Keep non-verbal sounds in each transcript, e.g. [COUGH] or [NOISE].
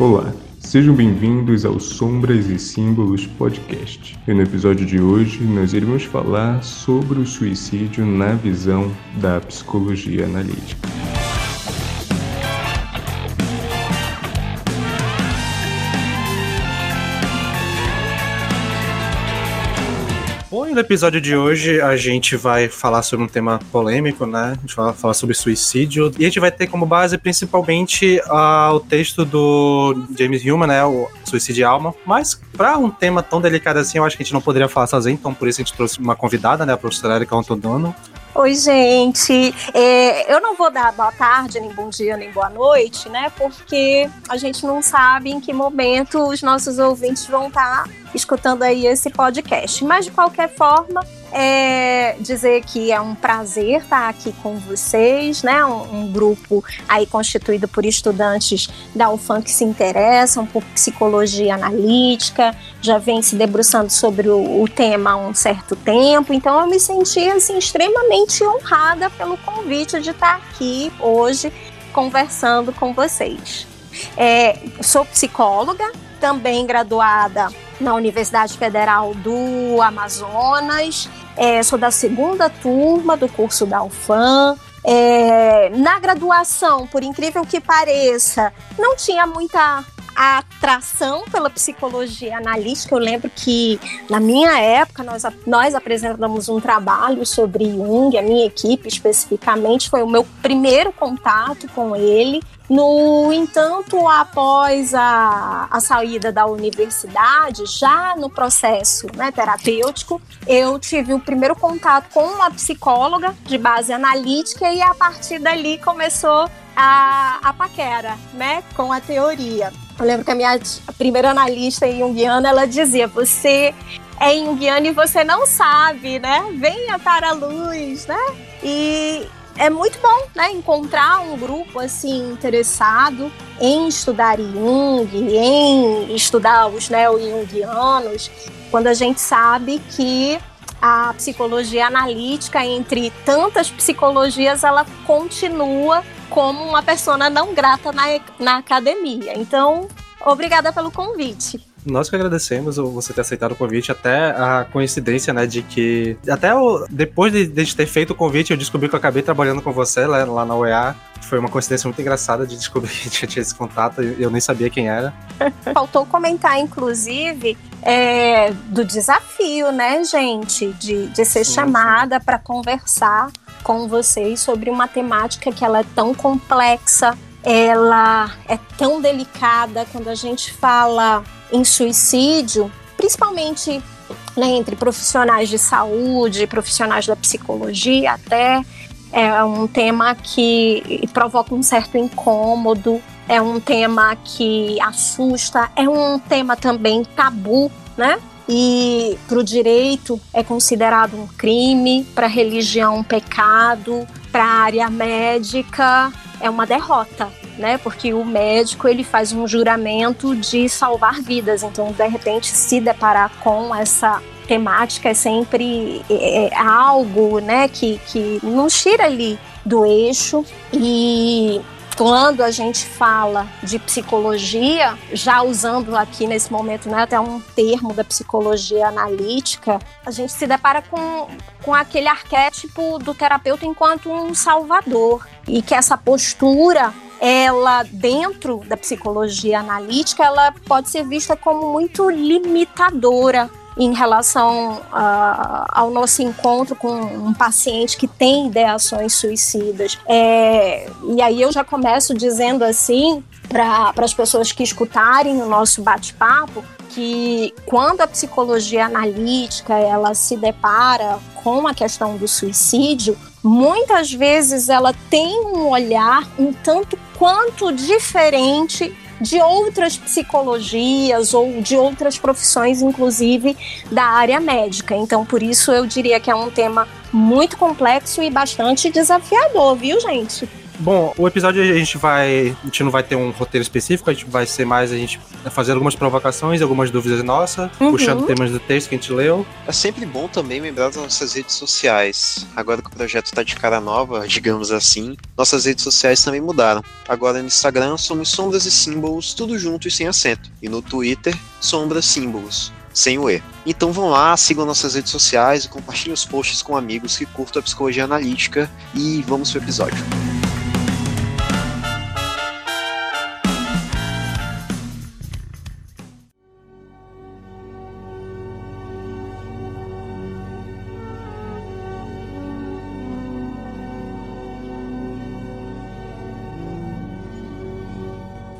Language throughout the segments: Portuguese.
Olá, sejam bem-vindos ao Sombras e Símbolos Podcast. E no episódio de hoje nós iremos falar sobre o suicídio na visão da psicologia analítica. No episódio de hoje a gente vai falar sobre um tema polêmico, né? A gente vai falar sobre suicídio. E a gente vai ter como base principalmente uh, o texto do James Human, né? O Suicídio e Alma. Mas para um tema tão delicado assim, eu acho que a gente não poderia falar sozinho, então por isso a gente trouxe uma convidada, né? A professora Erika Antodono. Oi, gente. É, eu não vou dar boa tarde, nem bom dia, nem boa noite, né? Porque a gente não sabe em que momento os nossos ouvintes vão estar tá escutando aí esse podcast. Mas, de qualquer forma, é dizer que é um prazer estar aqui com vocês, né? Um, um, grupo aí constituído por estudantes da UFAM que se interessam por psicologia analítica, já vem se debruçando sobre o, o tema há um certo tempo. Então eu me senti assim extremamente honrada pelo convite de estar aqui hoje conversando com vocês. É, sou psicóloga, também graduada na Universidade Federal do Amazonas. É, sou da segunda turma do curso da UFAM. É, na graduação, por incrível que pareça, não tinha muita atração pela psicologia analítica. Eu lembro que na minha época nós, nós apresentamos um trabalho sobre Jung, a minha equipe especificamente, foi o meu primeiro contato com ele. No entanto, após a, a saída da universidade, já no processo né, terapêutico, eu tive o primeiro contato com uma psicóloga de base analítica e a partir dali começou a, a paquera, né, com a teoria. Eu lembro que a minha primeira analista junguiana, ela dizia, você é junguiana e você não sabe, né? Venha para a luz, né? E é muito bom, né, encontrar um grupo assim interessado em estudar Jung, em estudar os neo-jungianos, quando a gente sabe que a psicologia analítica, entre tantas psicologias, ela continua como uma persona não grata na, na academia. Então, obrigada pelo convite nós que agradecemos você ter aceitado o convite, até a coincidência, né, de que até o, depois de, de ter feito o convite, eu descobri que eu acabei trabalhando com você lá, lá na UEA. Foi uma coincidência muito engraçada de descobrir [LAUGHS] que tinha esse contato, eu nem sabia quem era. [LAUGHS] Faltou comentar, inclusive, é, do desafio, né, gente, de, de ser sim, chamada para conversar com vocês sobre uma temática que ela é tão complexa, ela é tão delicada quando a gente fala em suicídio, principalmente né, entre profissionais de saúde, profissionais da psicologia até, é um tema que provoca um certo incômodo, é um tema que assusta, é um tema também tabu, né? E para o direito é considerado um crime, para a religião um pecado, para a área médica é uma derrota né? Porque o médico ele faz um juramento de salvar vidas, então de repente se deparar com essa temática é sempre é, é algo, né? Que que nos tira ali do eixo e quando a gente fala de psicologia, já usando aqui nesse momento né, até um termo da psicologia analítica, a gente se depara com, com aquele arquétipo do terapeuta enquanto um salvador. E que essa postura ela dentro da psicologia analítica, ela pode ser vista como muito limitadora em relação uh, ao nosso encontro com um paciente que tem ideações suicidas. É, e aí eu já começo dizendo assim para as pessoas que escutarem o nosso bate-papo que quando a psicologia analítica ela se depara com a questão do suicídio, muitas vezes ela tem um olhar um tanto quanto diferente de outras psicologias ou de outras profissões, inclusive da área médica. Então, por isso eu diria que é um tema muito complexo e bastante desafiador, viu, gente? Bom, o episódio a gente vai. A gente não vai ter um roteiro específico, a gente vai ser mais a gente fazer algumas provocações, algumas dúvidas nossas, uhum. puxando temas do texto que a gente leu. É sempre bom também lembrar das nossas redes sociais. Agora que o projeto tá de cara nova, digamos assim, nossas redes sociais também mudaram. Agora no Instagram somos Sombras e Símbolos, tudo junto e sem acento. E no Twitter, Sombras Símbolos sem o E. Então vão lá, sigam nossas redes sociais e compartilhem os posts com amigos que curtam a psicologia analítica e vamos pro episódio.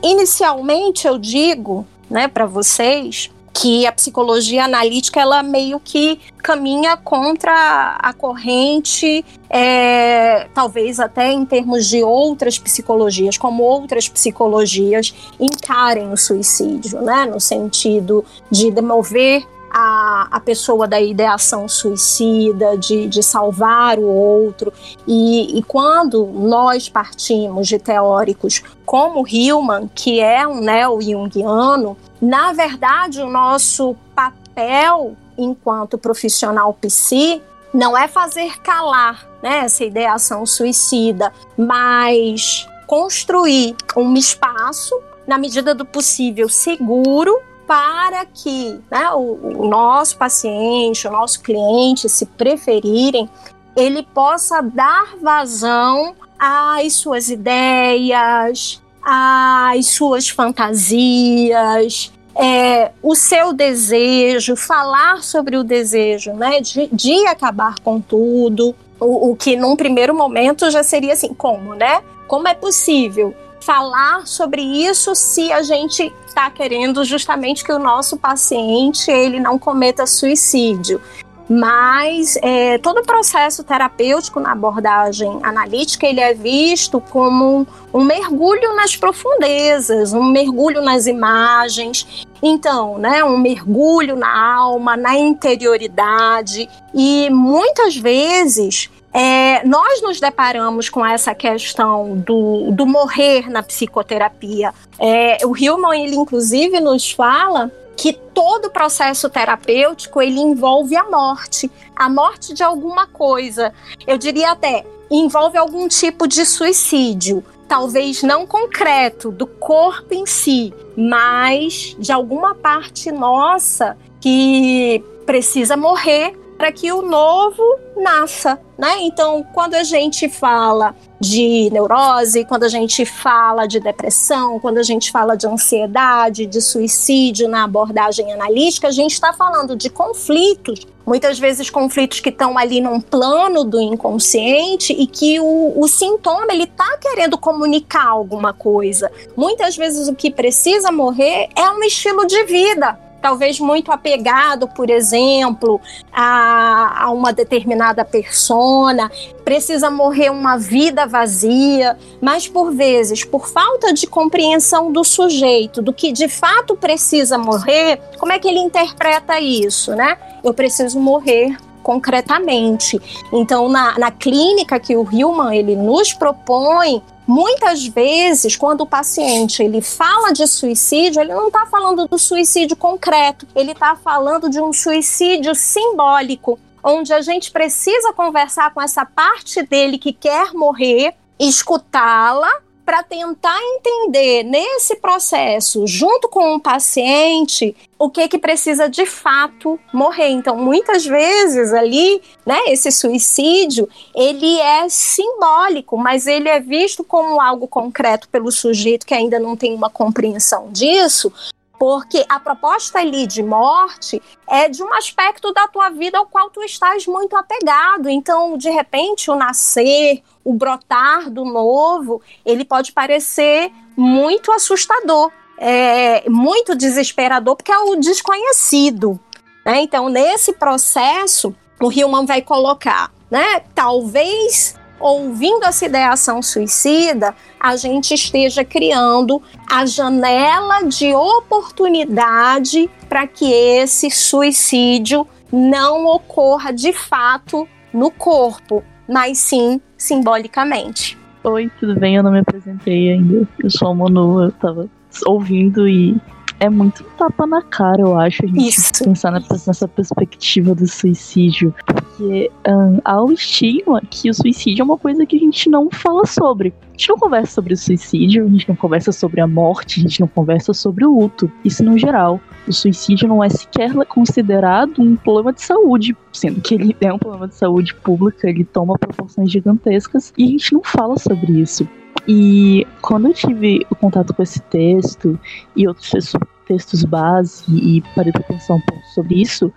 Inicialmente eu digo, né, para vocês que a psicologia analítica ela meio que caminha contra a corrente, é, talvez até em termos de outras psicologias, como outras psicologias encarem o suicídio, né, no sentido de demover a, a pessoa da ideação suicida, de, de salvar o outro. E, e quando nós partimos de teóricos como Hillman, que é um neo-jungiano, na verdade o nosso papel enquanto profissional psi não é fazer calar né, essa ideação suicida, mas construir um espaço, na medida do possível, seguro para que né, o, o nosso paciente, o nosso cliente, se preferirem, ele possa dar vazão às suas ideias, às suas fantasias, é, o seu desejo, falar sobre o desejo, né, de, de acabar com tudo, o, o, que num primeiro momento já seria assim, como, né? Como é possível falar sobre isso se a gente está querendo justamente que o nosso paciente ele não cometa suicídio. Mas é, todo o processo terapêutico na abordagem analítica ele é visto como um, mergulho nas profundezas, um mergulho nas imagens, então, né, um mergulho na alma, na interioridade e muitas vezes é, nós nos deparamos com essa questão do, do morrer na psicoterapia. É, o Hillman, ele inclusive nos fala que todo processo terapêutico ele envolve a morte, a morte de alguma coisa. Eu diria até envolve algum tipo de suicídio, talvez não concreto do corpo em si, mas de alguma parte nossa que precisa morrer para que o novo nasça, né? Então, quando a gente fala de neurose, quando a gente fala de depressão, quando a gente fala de ansiedade, de suicídio na abordagem analítica, a gente está falando de conflitos, muitas vezes conflitos que estão ali num plano do inconsciente e que o, o sintoma ele está querendo comunicar alguma coisa. Muitas vezes o que precisa morrer é um estilo de vida talvez muito apegado, por exemplo, a, a, uma determinada persona, precisa morrer uma vida vazia, mas por vezes, por falta de compreensão do sujeito, do que de fato precisa morrer, como é que ele interpreta isso, né? Eu preciso morrer concretamente. Então, na, na clínica que o Hillman ele nos propõe, Muitas vezes, quando o paciente ele fala de suicídio, ele não está falando do suicídio concreto, ele está falando de um suicídio simbólico, onde a gente precisa conversar com essa parte dele que quer morrer, escutá-la para tentar entender nesse processo, junto com o paciente, o que que precisa de fato morrer. Então, muitas vezes ali, né, esse suicídio, ele é simbólico, mas ele é visto como algo concreto pelo sujeito que ainda não tem uma compreensão disso, porque a proposta ali de morte é de um aspecto da tua vida ao qual tu estás muito apegado. Então, de repente, o nascer, o brotar do novo, ele pode parecer muito assustador, é, muito desesperador, porque é o desconhecido. Né? Então, nesse processo, o Hillman vai colocar, né? Talvez ouvindo essa ideação suicida, a gente esteja criando a janela de oportunidade para que esse suicídio não ocorra de fato no corpo, mas sim simbolicamente. Oi, tudo bem? Eu não me apresentei ainda. Eu sou a Manu, eu tava ouvindo e é muito tapa na cara, eu acho, a gente Isso. pensar nessa perspectiva do suicídio. Porque um, há o estigma que o suicídio é uma coisa que a gente não fala sobre. A gente não conversa sobre o suicídio, a gente não conversa sobre a morte, a gente não conversa sobre o luto. Isso no geral. O suicídio não é sequer considerado um problema de saúde, sendo que ele é um problema de saúde pública, ele toma proporções gigantescas e a gente não fala sobre isso. E quando eu tive o contato com esse texto e outros textos base e parei para pensar um pouco sobre isso,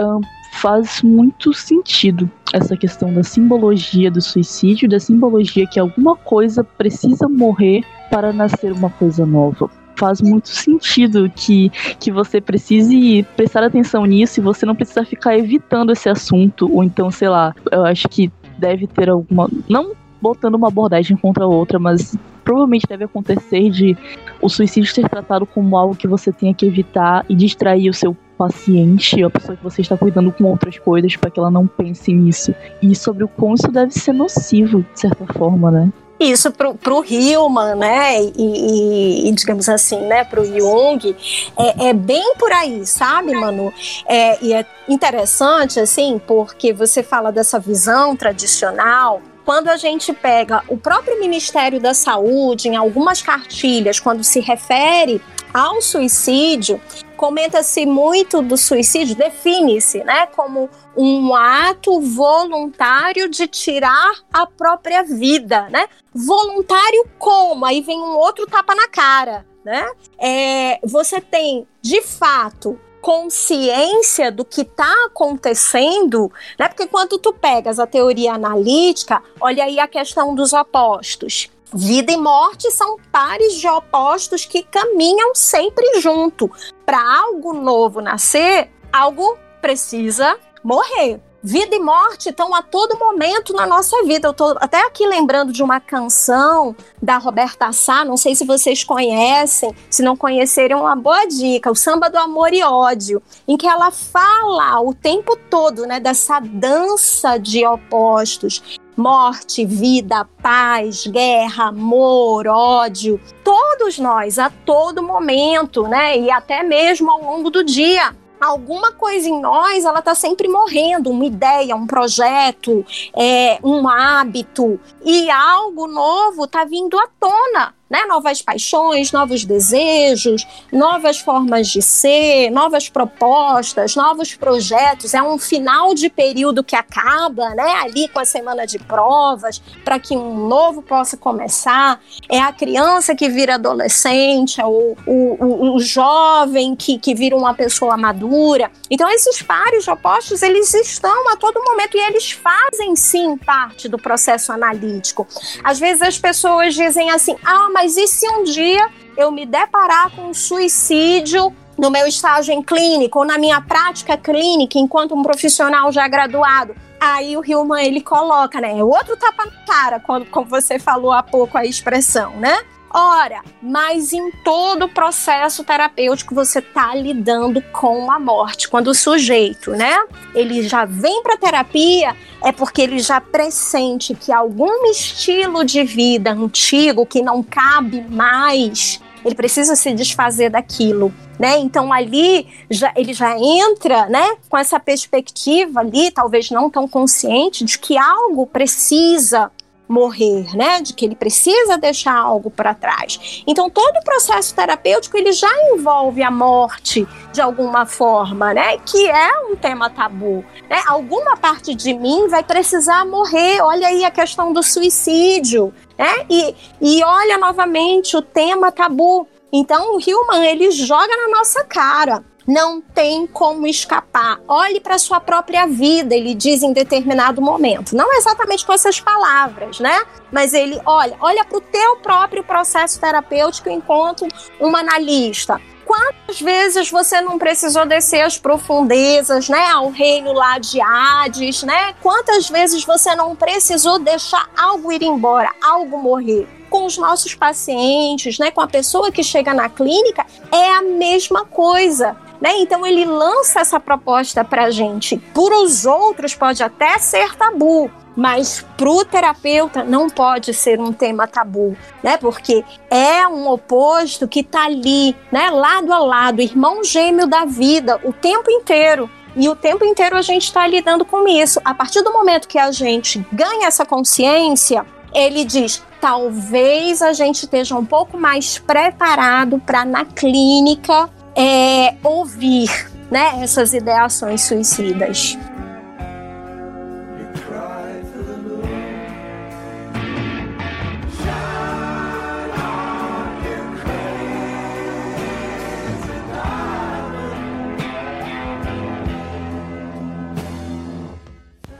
um, faz muito sentido essa questão da simbologia do suicídio, da simbologia que alguma coisa precisa morrer para nascer uma coisa nova. Faz muito sentido que, que você precise prestar atenção nisso e você não precisa ficar evitando esse assunto, ou então, sei lá, eu acho que deve ter alguma. Não botando uma abordagem contra a outra, mas provavelmente deve acontecer de o suicídio ser tratado como algo que você tenha que evitar e distrair o seu paciente, a pessoa que você está cuidando com outras coisas para que ela não pense nisso. E sobre o quão isso deve ser nocivo, de certa forma, né? Isso pro, pro Hillman, né, e, e, digamos assim, né, pro Jung, é, é, bem por aí, sabe, Manu? É, e é interessante, assim, porque você fala dessa visão tradicional quando a gente pega o próprio Ministério da Saúde, em algumas cartilhas, quando se refere ao suicídio, comenta-se muito do suicídio, define-se né, como um ato voluntário de tirar a própria vida. Né? Voluntário como? Aí vem um outro tapa na cara. Né? É, você tem, de fato, consciência do que está acontecendo, né? Porque quando tu pegas a teoria analítica, olha aí a questão dos opostos. Vida e morte são pares de opostos que caminham sempre junto. Para algo novo nascer, algo precisa morrer. Vida e morte estão a todo momento na nossa vida. Eu estou até aqui lembrando de uma canção da Roberta Sá, não sei se vocês conhecem, se não conhecerem, uma boa dica, o Samba do Amor e Ódio, em que ela fala o tempo todo, né, dessa dança de opostos. Morte, vida, paz, guerra, amor, ódio. Todos nós, a todo momento, né? E até mesmo ao longo do dia alguma coisa em nós ela está sempre morrendo, uma ideia, um projeto, é, um hábito. E algo novo está vindo à tona né? Novas paixões, novos desejos, novas formas de ser, novas propostas, novos projetos. É um final de período que acaba, né? Ali com a semana de provas, para que um novo possa começar. É a criança que vira adolescente, é o, o, o jovem que, que vira uma pessoa madura. Então, esses pares opostos, eles estão a todo momento e eles fazem sim parte do processo analítico. Às vezes as pessoas dizem assim: ah, mas e se um dia eu me deparar com um suicídio no meu estágio em clínico ou na minha prática clínica enquanto um profissional já graduado? Aí o Hillman ele coloca, né? É outro tapa na cara, como você falou há pouco a expressão, né? Ora, mas em todo o processo terapêutico você está lidando com a morte. Quando o sujeito, né, ele já vem para terapia, é porque ele já pressente que algum estilo de vida antigo que não cabe mais, ele precisa se desfazer daquilo. Né? Então ali já, ele já entra, né, com essa perspectiva ali, talvez não tão consciente de que algo precisa morrer, né? De que ele precisa deixar algo para trás. Então todo o processo terapêutico ele já envolve a morte de alguma forma, né? Que é um tema tabu. Né? Alguma parte de mim vai precisar morrer. Olha aí a questão do suicídio, né? E, e olha novamente o tema tabu. Então o Hillman ele joga na nossa cara não tem como escapar. Olhe para sua própria vida, ele diz em determinado momento. Não exatamente com essas palavras, né? Mas ele olha, olha para o teu próprio processo terapêutico enquanto um analista. Quantas vezes você não precisou descer as profundezas, né, ao reino lá de Hades, né? Quantas vezes você não precisou deixar algo ir embora, algo morrer? com os nossos pacientes, né, com a pessoa que chega na clínica, é a mesma coisa. Né? Então ele lança essa proposta para a gente. Por os outros pode até ser tabu, mas para o terapeuta não pode ser um tema tabu, né? Porque é um oposto que está ali, né? Lado a lado, irmão gêmeo da vida, o tempo inteiro. E o tempo inteiro a gente está lidando com isso. A partir do momento que a gente ganha essa consciência, ele diz: talvez a gente esteja um pouco mais preparado para na clínica é, ouvir né, essas ideações suicidas.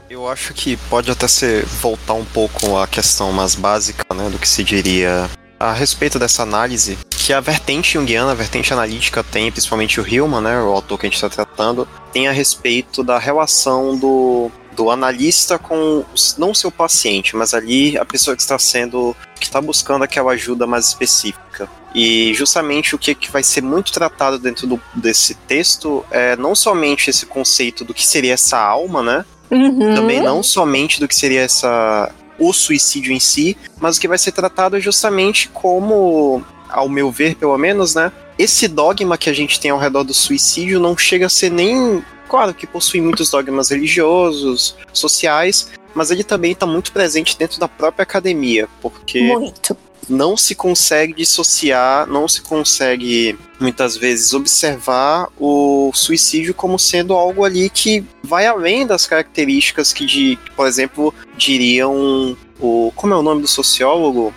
Eu acho que pode até ser voltar um pouco à questão mais básica, né, do que se diria a respeito dessa análise, que a vertente junguiana, a vertente analítica tem, principalmente o Hillman, né, o autor que a gente está tratando, tem a respeito da relação do, do analista com não seu paciente, mas ali a pessoa que está sendo, que está buscando aquela ajuda mais específica. E justamente o que, que vai ser muito tratado dentro do, desse texto é não somente esse conceito do que seria essa alma, né? Uhum. Também não somente do que seria essa o suicídio em si, mas o que vai ser tratado é justamente como, ao meu ver, pelo menos, né? Esse dogma que a gente tem ao redor do suicídio não chega a ser nem. Claro que possui muitos dogmas religiosos, sociais, mas ele também está muito presente dentro da própria academia, porque muito não se consegue dissociar, não se consegue muitas vezes observar o suicídio como sendo algo ali que vai além das características que, de, por exemplo, diriam o como é o nome do sociólogo?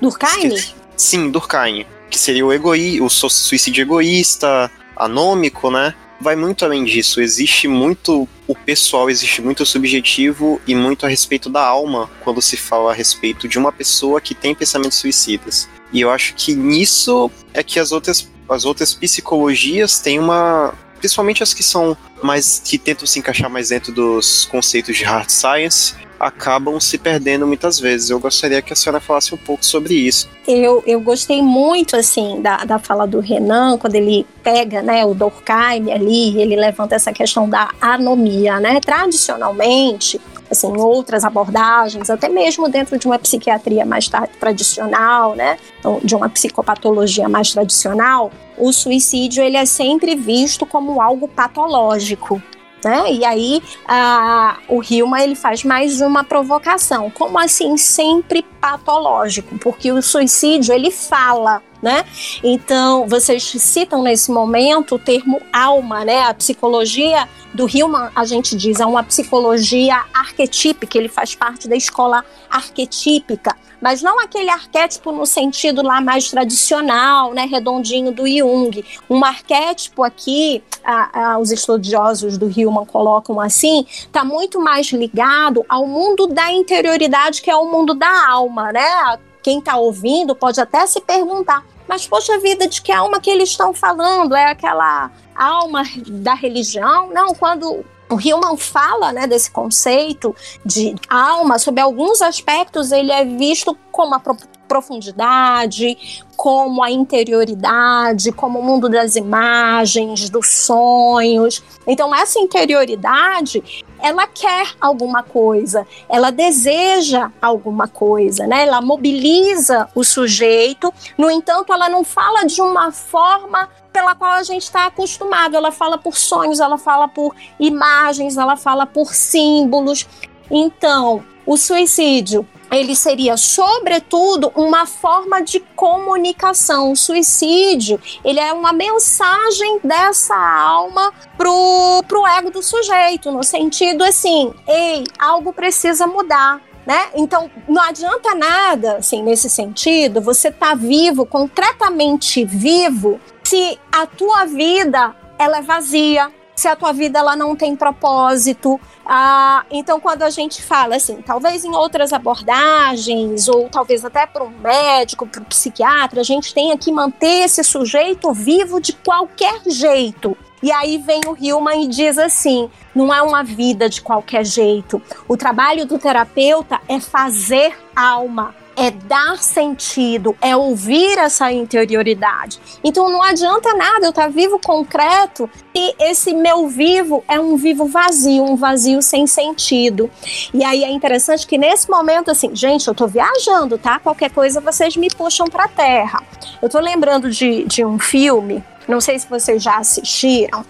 Durkheim? Sim, Durkheim, que seria o egoí, o suicídio egoísta, anômico, né? vai muito além disso. Existe muito o pessoal, existe muito o subjetivo e muito a respeito da alma quando se fala a respeito de uma pessoa que tem pensamentos suicidas. E eu acho que nisso é que as outras, as outras psicologias têm uma. Principalmente as que são mais. que tentam se encaixar mais dentro dos conceitos de hard science, acabam se perdendo muitas vezes. Eu gostaria que a senhora falasse um pouco sobre isso. Eu, eu gostei muito, assim, da, da fala do Renan, quando ele pega, né, o Durkheim ali, ele levanta essa questão da anomia, né? Tradicionalmente, assim, outras abordagens, até mesmo dentro de uma psiquiatria mais tradicional, né, então, de uma psicopatologia mais tradicional, o suicídio ele é sempre visto como algo patológico, né? E aí a, o Hilma ele faz mais uma provocação. Como assim sempre patológico? Porque o suicídio ele fala, né? Então, vocês citam nesse momento o termo alma, né? A psicologia do Hillman, a gente diz, é uma psicologia arquetípica, ele faz parte da escola arquetípica, mas não aquele arquétipo no sentido lá mais tradicional, né, redondinho do Jung. Um arquétipo aqui, a, a, os estudiosos do Hillman colocam assim, está muito mais ligado ao mundo da interioridade, que é o mundo da alma, né? Quem está ouvindo pode até se perguntar, mas poxa vida, de que alma que eles estão falando? É aquela alma da religião? Não, quando o Hillman fala né, desse conceito de alma, sobre alguns aspectos, ele é visto como a profundidade, como a interioridade, como o mundo das imagens, dos sonhos. Então, essa interioridade, ela quer alguma coisa, ela deseja alguma coisa, né? Ela mobiliza o sujeito. No entanto, ela não fala de uma forma pela qual a gente está acostumado. Ela fala por sonhos, ela fala por imagens, ela fala por símbolos. Então, o suicídio ele seria, sobretudo, uma forma de comunicação. O suicídio, ele é uma mensagem dessa alma pro, pro ego do sujeito, no sentido assim, ei, algo precisa mudar. Né? Então, não adianta nada, assim, nesse sentido, você tá vivo, concretamente vivo, se a tua vida ela é vazia, se a tua vida ela não tem propósito. Ah, então, quando a gente fala assim, talvez em outras abordagens, ou talvez até para um médico, para um psiquiatra, a gente tenha que manter esse sujeito vivo de qualquer jeito. E aí vem o Hillman e diz assim: não é uma vida de qualquer jeito. O trabalho do terapeuta é fazer alma é dar sentido, é ouvir essa interioridade. Então não adianta nada eu estar tá vivo concreto e esse meu vivo é um vivo vazio, um vazio sem sentido. E aí é interessante que nesse momento, assim, gente, eu tô viajando, tá? Qualquer coisa vocês me puxam pra terra. Eu tô lembrando de, de um filme não sei se vocês já assistiram,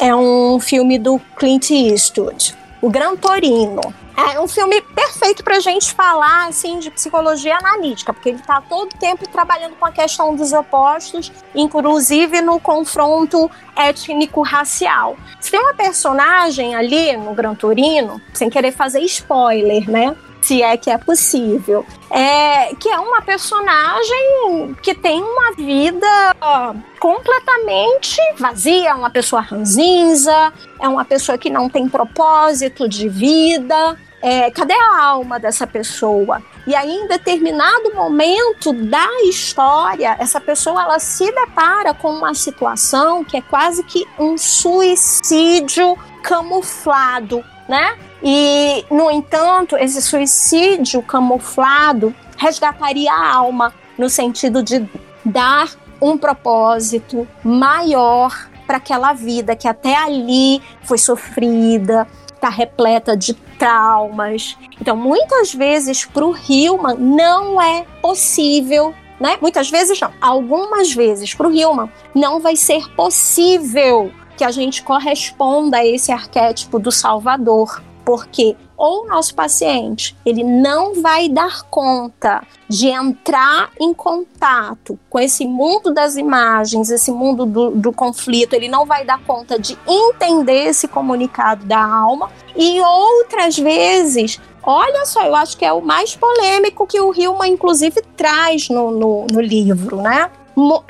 é um filme do Clint Eastwood, O Gran Torino. É um filme perfeito para a gente falar assim de psicologia analítica, porque ele está todo tempo trabalhando com a questão dos opostos, inclusive no confronto étnico-racial. Você tem uma personagem ali no Gran Torino, sem querer fazer spoiler, né? se é que é possível. É, que é uma personagem que tem uma vida completamente vazia, é uma pessoa ranzinza, é uma pessoa que não tem propósito de vida. É, cadê a alma dessa pessoa? E aí, em determinado momento da história, essa pessoa ela se depara com uma situação que é quase que um suicídio camuflado, né? E, no entanto, esse suicídio camuflado resgataria a alma no sentido de dar um propósito maior para aquela vida que até ali foi sofrida, está repleta de traumas. Então, muitas vezes para o Hillman não é possível, né? Muitas vezes não, algumas vezes para o Hillman não vai ser possível que a gente corresponda a esse arquétipo do Salvador, porque ou o nosso paciente ele não vai dar conta de entrar em contato com esse mundo das imagens, esse mundo do, do, conflito, ele não vai dar conta de entender esse comunicado da alma, e outras vezes. Olha só, eu acho que é o mais polêmico que o Hillman, inclusive, traz no, no, no livro, né?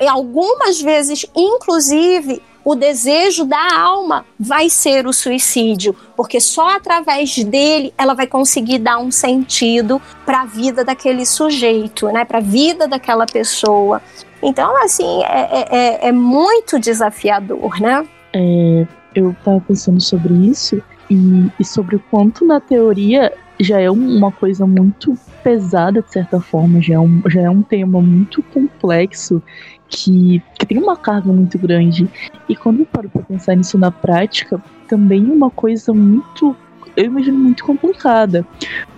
Algumas vezes, inclusive, o desejo da alma vai ser o suicídio, porque só através dele ela vai conseguir dar um sentido para a vida daquele sujeito, né? Para a vida daquela pessoa. Então, assim, é, é, é, é muito desafiador, né? É, eu estava pensando sobre isso e, e sobre o quanto na teoria já é uma coisa muito pesada, de certa forma, já é um, já é um tema muito complexo que, que tem uma carga muito grande. E quando eu paro pra pensar nisso na prática, também é uma coisa muito eu imagino muito complicada.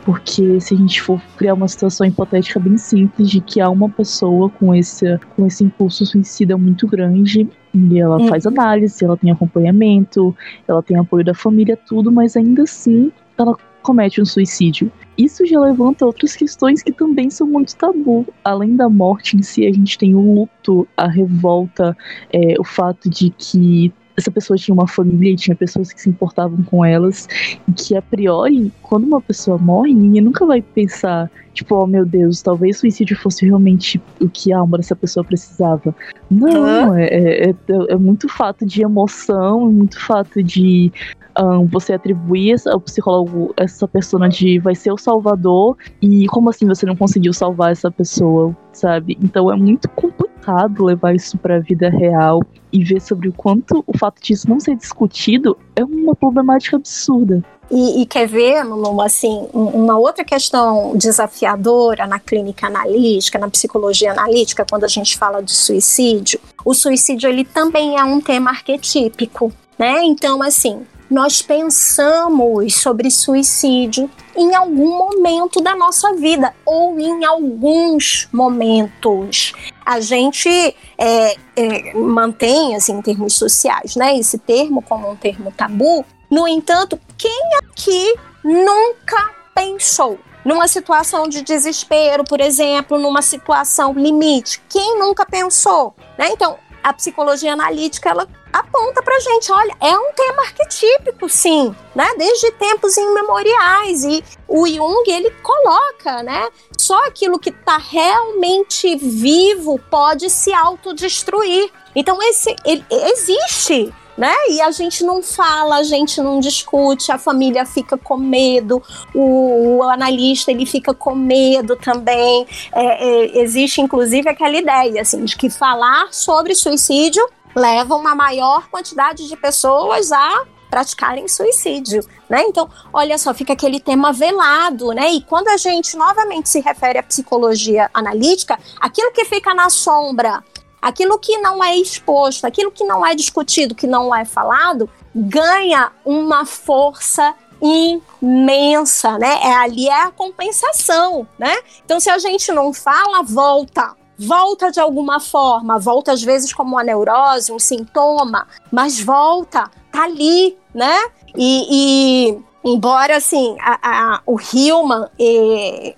Porque se a gente for criar uma situação hipotética bem simples de que há uma pessoa com esse, com esse impulso suicida muito grande e ela hum. faz análise, ela tem acompanhamento, ela tem apoio da família, tudo, mas ainda assim ela comete um suicídio. Isso já levanta outras questões que também são muito tabu. Além da morte em si, a gente tem o luto, a revolta, é, o fato de que essa pessoa tinha uma família e tinha pessoas que se importavam com elas, e que a priori, quando uma pessoa morre, ninguém nunca vai pensar, tipo, oh meu Deus, talvez o suicídio fosse realmente o que a alma dessa pessoa precisava. Não, é, é, é, é, muito fato de emoção, é muito fato de um, você atribuir ao psicólogo essa persona de vai ser o salvador, e como assim você não conseguiu salvar essa pessoa, sabe? Então é muito complicado levar isso para a vida real e ver sobre o quanto o fato disso não ser discutido é uma problemática absurda. E, e, quer ver, Lulu, assim, uma outra questão desafiadora na clínica analítica, na psicologia analítica, quando a gente fala de suicídio, o suicídio ele também é um tema arquetípico, né? Então, assim, nós pensamos sobre suicídio em algum momento da nossa vida ou em alguns momentos. A gente é, é, mantém, assim, em termos sociais, né, esse termo como um termo tabu. No entanto, quem aqui nunca pensou numa situação de desespero, por exemplo, numa situação limite? Quem nunca pensou? Né? Então, a psicologia analítica ela aponta pra gente, olha, é um tema arquetípico, sim, né? Desde tempos imemoriais e o Jung ele coloca, né? Só aquilo que está realmente vivo pode se autodestruir. Então esse ele, existe, né? E a gente não fala, a gente não discute, a família fica com medo, o, o analista ele fica com medo também. É, é, existe inclusive aquela ideia assim de que falar sobre suicídio leva uma maior quantidade de pessoas a praticarem suicídio, né? Então, olha só, fica aquele tema velado, né? E quando a gente novamente se refere à psicologia analítica, aquilo que fica na sombra, aquilo que não é exposto, aquilo que não é discutido, que não é falado, ganha uma força imensa, né? É ali é a compensação, né? Então se a gente não fala, volta, volta de alguma forma, volta às vezes como uma neurose, um sintoma, mas volta, tá ali, né? E, e embora assim, a, a, o Hillman é,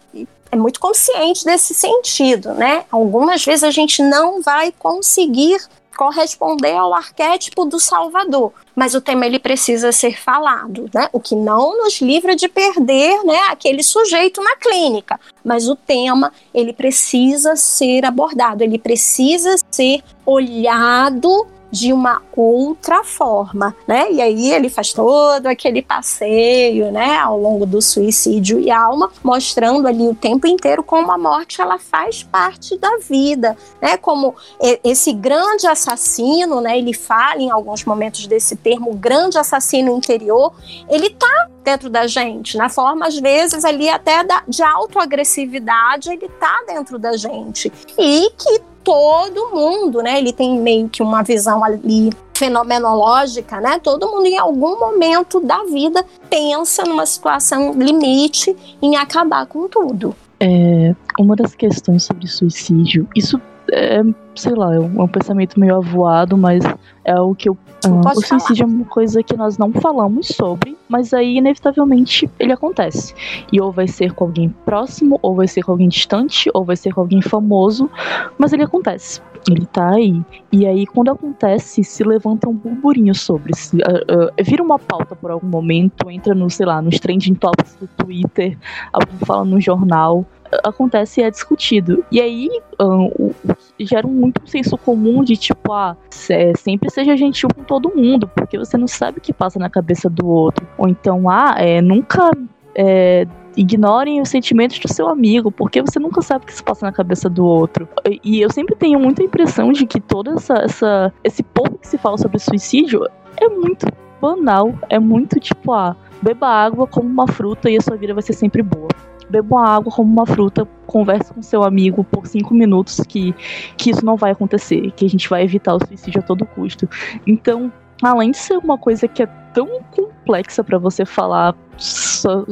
é muito consciente desse sentido, né? Algumas vezes a gente não vai conseguir corresponder ao arquétipo do Salvador, mas o tema ele precisa ser falado, né? O que não nos livra de perder, né, aquele sujeito na clínica, mas o tema ele precisa ser abordado, ele precisa ser olhado de uma outra forma, né? E aí ele faz todo aquele passeio, né, ao longo do suicídio e alma, mostrando ali o tempo inteiro como a morte ela faz parte da vida, né? Como esse grande assassino, né? Ele fala em alguns momentos desse termo, grande assassino interior, ele tá dentro da gente, na forma às vezes ali até da, de autoagressividade, ele tá dentro da gente e que todo mundo, né? Ele tem meio que uma visão ali fenomenológica, né? Todo mundo em algum momento da vida pensa numa situação limite em acabar com tudo. É, uma das questões sobre suicídio, isso é, sei lá, é um, é um pensamento meio avoado, mas é o que eu ah, o suicídio falar. é uma coisa que nós não falamos sobre, mas aí inevitavelmente ele acontece. E ou vai ser com alguém próximo, ou vai ser com alguém distante, ou vai ser com alguém famoso, mas ele acontece. Ele tá aí. E aí, quando acontece, se levanta um burburinho sobre. Se, uh, uh, vira uma pauta por algum momento, entra no, sei lá, nos trending topics do Twitter, alguém fala no jornal acontece e é discutido. E aí um, gera muito um senso comum de tipo, ah, sempre seja gentil com todo mundo, porque você não sabe o que passa na cabeça do outro. Ou então, ah, é, nunca. É, ignorem os sentimentos do seu amigo, porque você nunca sabe o que se passa na cabeça do outro. E eu sempre tenho muita impressão de que todo essa, essa, esse pouco que se fala sobre suicídio é muito banal, é muito tipo, ah, beba água como uma fruta e a sua vida vai ser sempre boa beba uma água como uma fruta, converse com seu amigo por cinco minutos que, que isso não vai acontecer, que a gente vai evitar o suicídio a todo custo. Então, além de ser uma coisa que é tão complexa para você falar, só,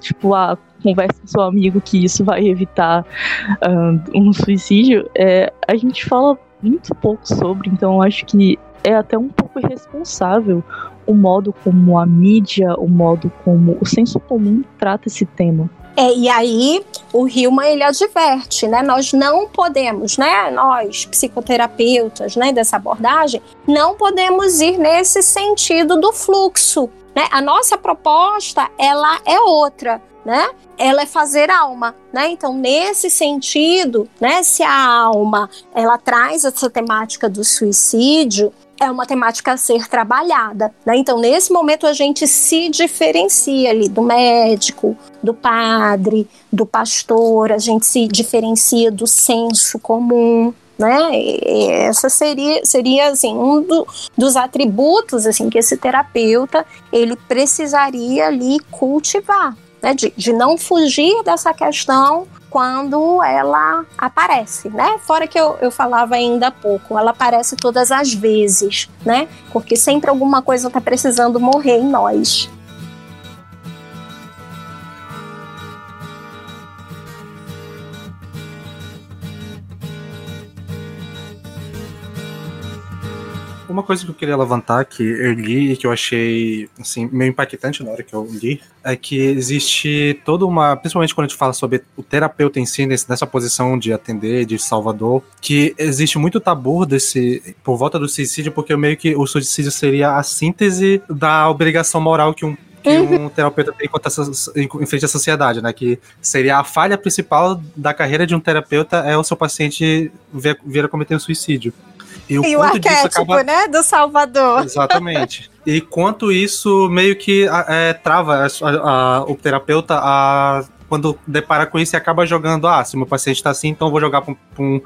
tipo, a converse com seu amigo que isso vai evitar uh, um suicídio, é, a gente fala muito pouco sobre, então acho que é até um pouco irresponsável o modo como a mídia, o modo como o senso comum trata esse tema. É, e aí o Hillman ele adverte, né? Nós não podemos, né? Nós psicoterapeutas, né? Dessa abordagem, não podemos ir nesse sentido do fluxo, né? A nossa proposta ela é outra, né? Ela é fazer alma, né? Então nesse sentido, né? Se a alma ela traz essa temática do suicídio, é uma temática a ser trabalhada. Né? Então, nesse momento, a gente se diferencia ali do médico, do padre, do pastor, a gente se diferencia do senso comum. Né? Essa seria, seria assim, um do, dos atributos assim, que esse terapeuta ele precisaria ali cultivar. Né, de, de não fugir dessa questão quando ela aparece, né? Fora que eu, eu falava ainda há pouco, ela aparece todas as vezes, né? Porque sempre alguma coisa está precisando morrer em nós. Uma coisa que eu queria levantar, que eu li e que eu achei assim, meio impactante na hora que eu li, é que existe toda uma. Principalmente quando a gente fala sobre o terapeuta em si, nessa posição de atender, de salvador, que existe muito tabu desse. por volta do suicídio, porque meio que o suicídio seria a síntese da obrigação moral que um que uhum. um terapeuta tem em frente à sociedade, né? Que seria a falha principal da carreira de um terapeuta é o seu paciente vir, vir a cometer um suicídio. E o, e o arquétipo, acaba... né, do Salvador. Exatamente. e quanto isso meio que é, trava a, a, o terapeuta a quando depara com isso, e acaba jogando, ah, se meu paciente tá assim, então vou jogar para um,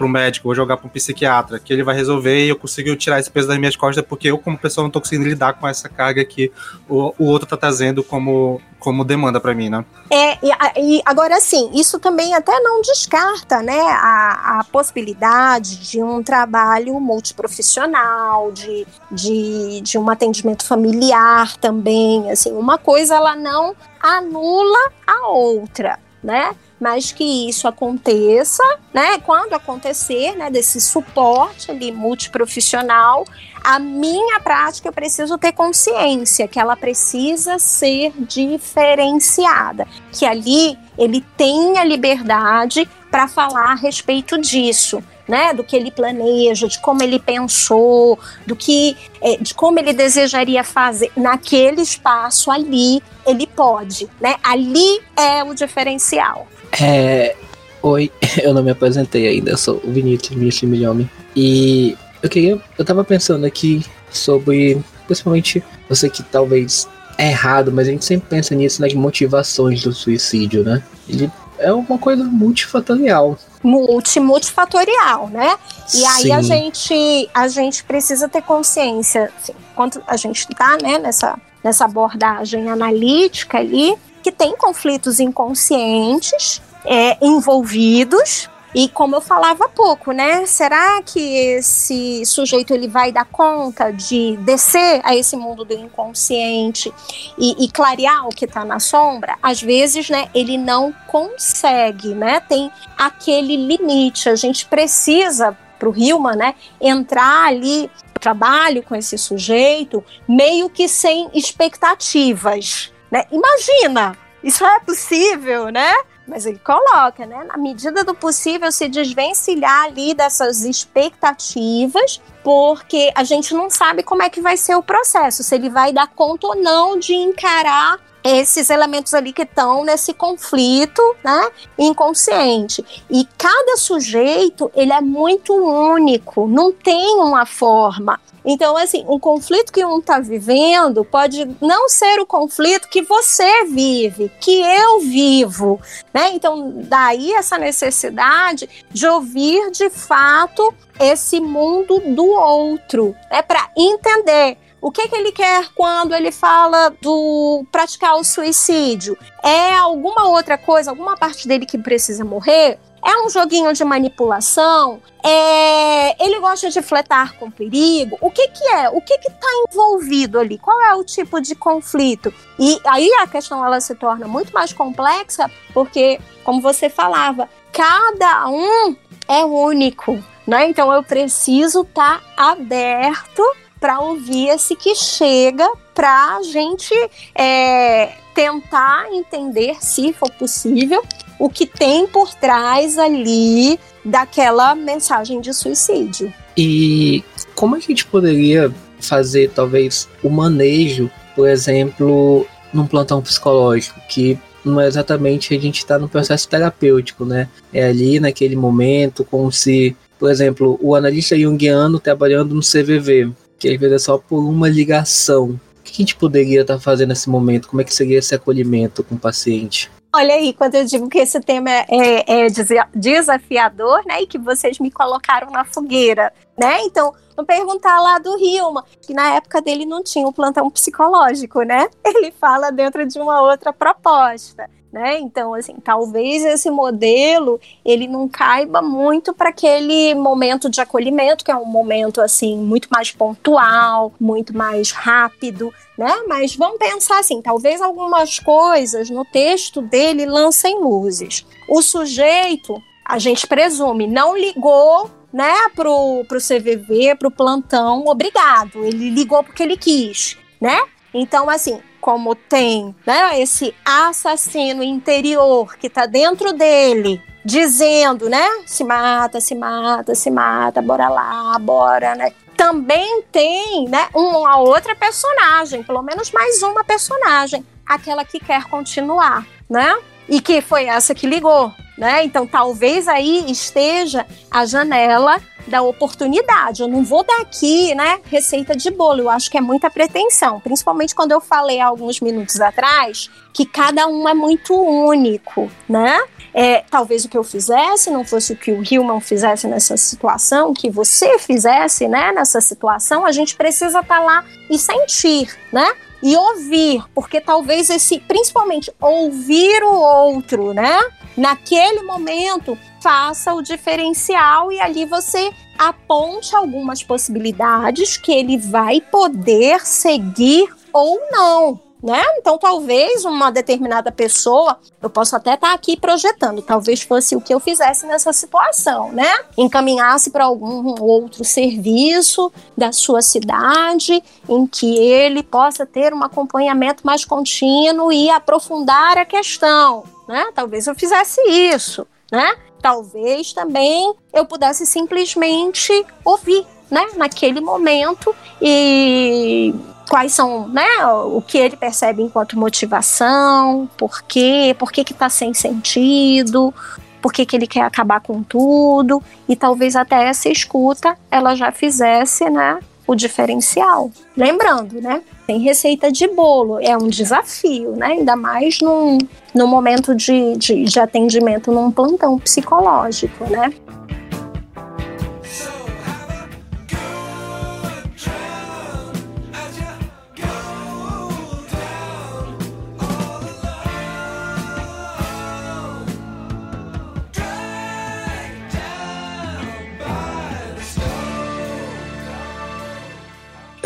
um, médico, vou jogar para um psiquiatra, que ele vai resolver e eu consigo tirar esse peso das minhas costas, porque eu, como pessoa, não tô conseguindo lidar com essa carga que o, o outro tá trazendo como, como demanda para mim, né? É, e, e, agora sim, isso também até não descarta, né, a, a possibilidade de um trabalho multiprofissional, de, de, de um atendimento familiar também, assim, uma coisa ela não anula a outra, né? Mas que isso aconteça, né? Quando acontecer, né? Desse suporte ali multiprofissional, a minha prática eu preciso ter consciência que ela precisa ser diferenciada, que ali ele tem a liberdade para falar a respeito disso né, do que ele planeja, de como ele pensou, do que, é, de como ele desejaria fazer naquele espaço ali, ele pode, né? Ali é o diferencial. É, oi, [LAUGHS] eu não me apresentei ainda, eu sou o Vinícius, Vinícius. E eu queria, eu tava pensando aqui sobre, principalmente, você que talvez é errado, mas a gente sempre pensa nisso nas motivações do suicídio, né? Ele é uma coisa multifatorial. Multi, multifatorial, né? E Sim. aí a gente, a gente precisa ter consciência, assim, quando a gente está né, nessa, nessa abordagem analítica ali, que tem conflitos inconscientes é, envolvidos e como eu falava há pouco, né? Será que esse sujeito ele vai dar conta de descer a esse mundo do inconsciente e, e clarear o que está na sombra? Às vezes, né? Ele não consegue, né? Tem aquele limite. A gente precisa para o Hillman, né? Entrar ali trabalho com esse sujeito meio que sem expectativas, né? Imagina, isso é possível, né? Mas ele coloca, né? Na medida do possível, se desvencilhar ali dessas expectativas, porque a gente não sabe como é que vai ser o processo, se ele vai dar conta ou não de encarar esses elementos ali que estão nesse conflito, né, inconsciente. E cada sujeito, ele é muito único, não tem uma forma. Então, assim, um conflito que um está vivendo pode não ser o conflito que você vive, que eu vivo, né? Então, daí essa necessidade de ouvir de fato esse mundo do outro, né? Para entender o que, que ele quer quando ele fala do praticar o suicídio? É alguma outra coisa, alguma parte dele que precisa morrer? É um joguinho de manipulação? É... Ele gosta de fletar com perigo? O que que é? O que que está envolvido ali? Qual é o tipo de conflito? E aí a questão ela se torna muito mais complexa porque, como você falava, cada um é único, né? Então eu preciso estar tá aberto para ouvir esse que chega para a gente é, tentar entender, se for possível, o que tem por trás ali daquela mensagem de suicídio. E como a gente poderia fazer, talvez, o manejo, por exemplo, num plantão psicológico, que não é exatamente a gente está no processo terapêutico, né? É ali naquele momento, como se, por exemplo, o analista junguiano trabalhando no CVV, que às vezes é só por uma ligação. O que a gente poderia estar fazendo nesse momento? Como é que seria esse acolhimento com o paciente? Olha aí, quando eu digo que esse tema é, é, é desafiador, né, e que vocês me colocaram na fogueira, né? Então, vamos perguntar lá do Rilma, que na época dele não tinha o um plantão psicológico, né? [LAUGHS] Ele fala dentro de uma outra proposta né? Então, assim, talvez esse modelo ele não caiba muito para aquele momento de acolhimento, que é um momento assim muito mais pontual, muito mais rápido, né? Mas vamos pensar assim, talvez algumas coisas no texto dele lancem luzes. O sujeito, a gente presume, não ligou né, pro, pro CVV, pro plantão, obrigado. Ele ligou porque ele quis, né? Então, assim, como tem né, esse assassino interior que está dentro dele, dizendo, né? Se mata, se mata, se mata, bora lá, bora, né? Também tem, né, uma outra personagem, pelo menos mais uma personagem, aquela que quer continuar, né? E que foi essa que ligou, né? Então talvez aí esteja a janela da oportunidade. Eu não vou dar aqui, né, receita de bolo. Eu acho que é muita pretensão, principalmente quando eu falei alguns minutos atrás que cada um é muito único, né? É, talvez o que eu fizesse não fosse o que o Hillman fizesse nessa situação, que você fizesse, né, nessa situação. A gente precisa estar tá lá e sentir, né? E ouvir, porque talvez esse, principalmente ouvir o outro, né? Naquele momento faça o diferencial e ali você aponte algumas possibilidades que ele vai poder seguir ou não. Né? Então, talvez uma determinada pessoa, eu posso até estar tá aqui projetando, talvez fosse o que eu fizesse nessa situação, né? Encaminhasse para algum outro serviço da sua cidade, em que ele possa ter um acompanhamento mais contínuo e aprofundar a questão, né? Talvez eu fizesse isso, né? talvez também eu pudesse simplesmente ouvir, né, naquele momento e quais são, né, o que ele percebe enquanto motivação, por quê, por que que tá sem sentido, por que que ele quer acabar com tudo, e talvez até essa escuta ela já fizesse, né, o diferencial. Lembrando, né, tem receita de bolo, é um desafio, né? Ainda mais num, num momento de, de, de atendimento num plantão psicológico, né?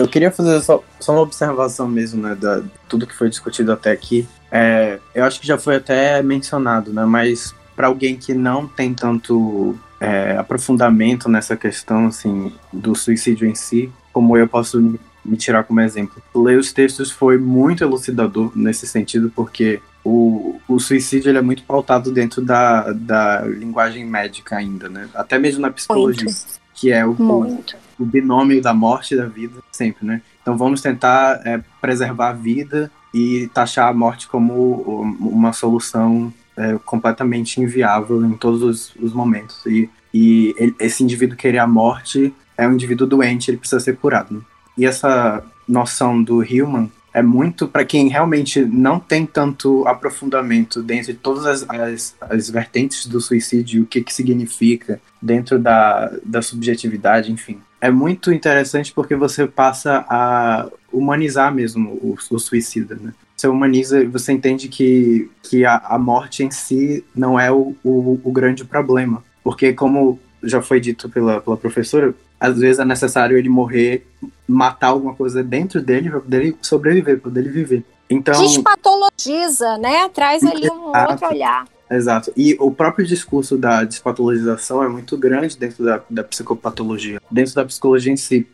Eu queria fazer só, só uma observação mesmo, né, da tudo que foi discutido até aqui. É, eu acho que já foi até mencionado, né, mas para alguém que não tem tanto é, aprofundamento nessa questão, assim, do suicídio em si, como eu posso me tirar como exemplo. Ler os textos foi muito elucidador nesse sentido, porque o, o suicídio ele é muito pautado dentro da, da linguagem médica ainda, né? Até mesmo na psicologia. Muito que é o, o, o, binômio da morte e da vida, sempre, né? Então vamos tentar é, preservar a vida e taxar a morte como uma solução é, completamente inviável em todos os, os momentos. E, e ele, esse indivíduo querer a morte é um indivíduo doente, ele precisa ser curado. Né? E essa noção do Hillman é muito para quem realmente não tem tanto aprofundamento dentro de todas as, as, as vertentes do suicídio, o que, que significa dentro da, da subjetividade, enfim. É muito interessante porque você passa a humanizar mesmo o, o suicida, né? Você humaniza você entende que, que a, a morte em si não é o, o, o grande problema. Porque, como já foi dito pela, pela professora, às vezes é necessário ele morrer, matar alguma coisa dentro dele para poder sobreviver, para poder ele viver. Então despatologiza, né? Traz ali um outro olhar. Exato. E o próprio discurso da despatologização é muito grande dentro da, da psicopatologia, dentro da psicologia em si,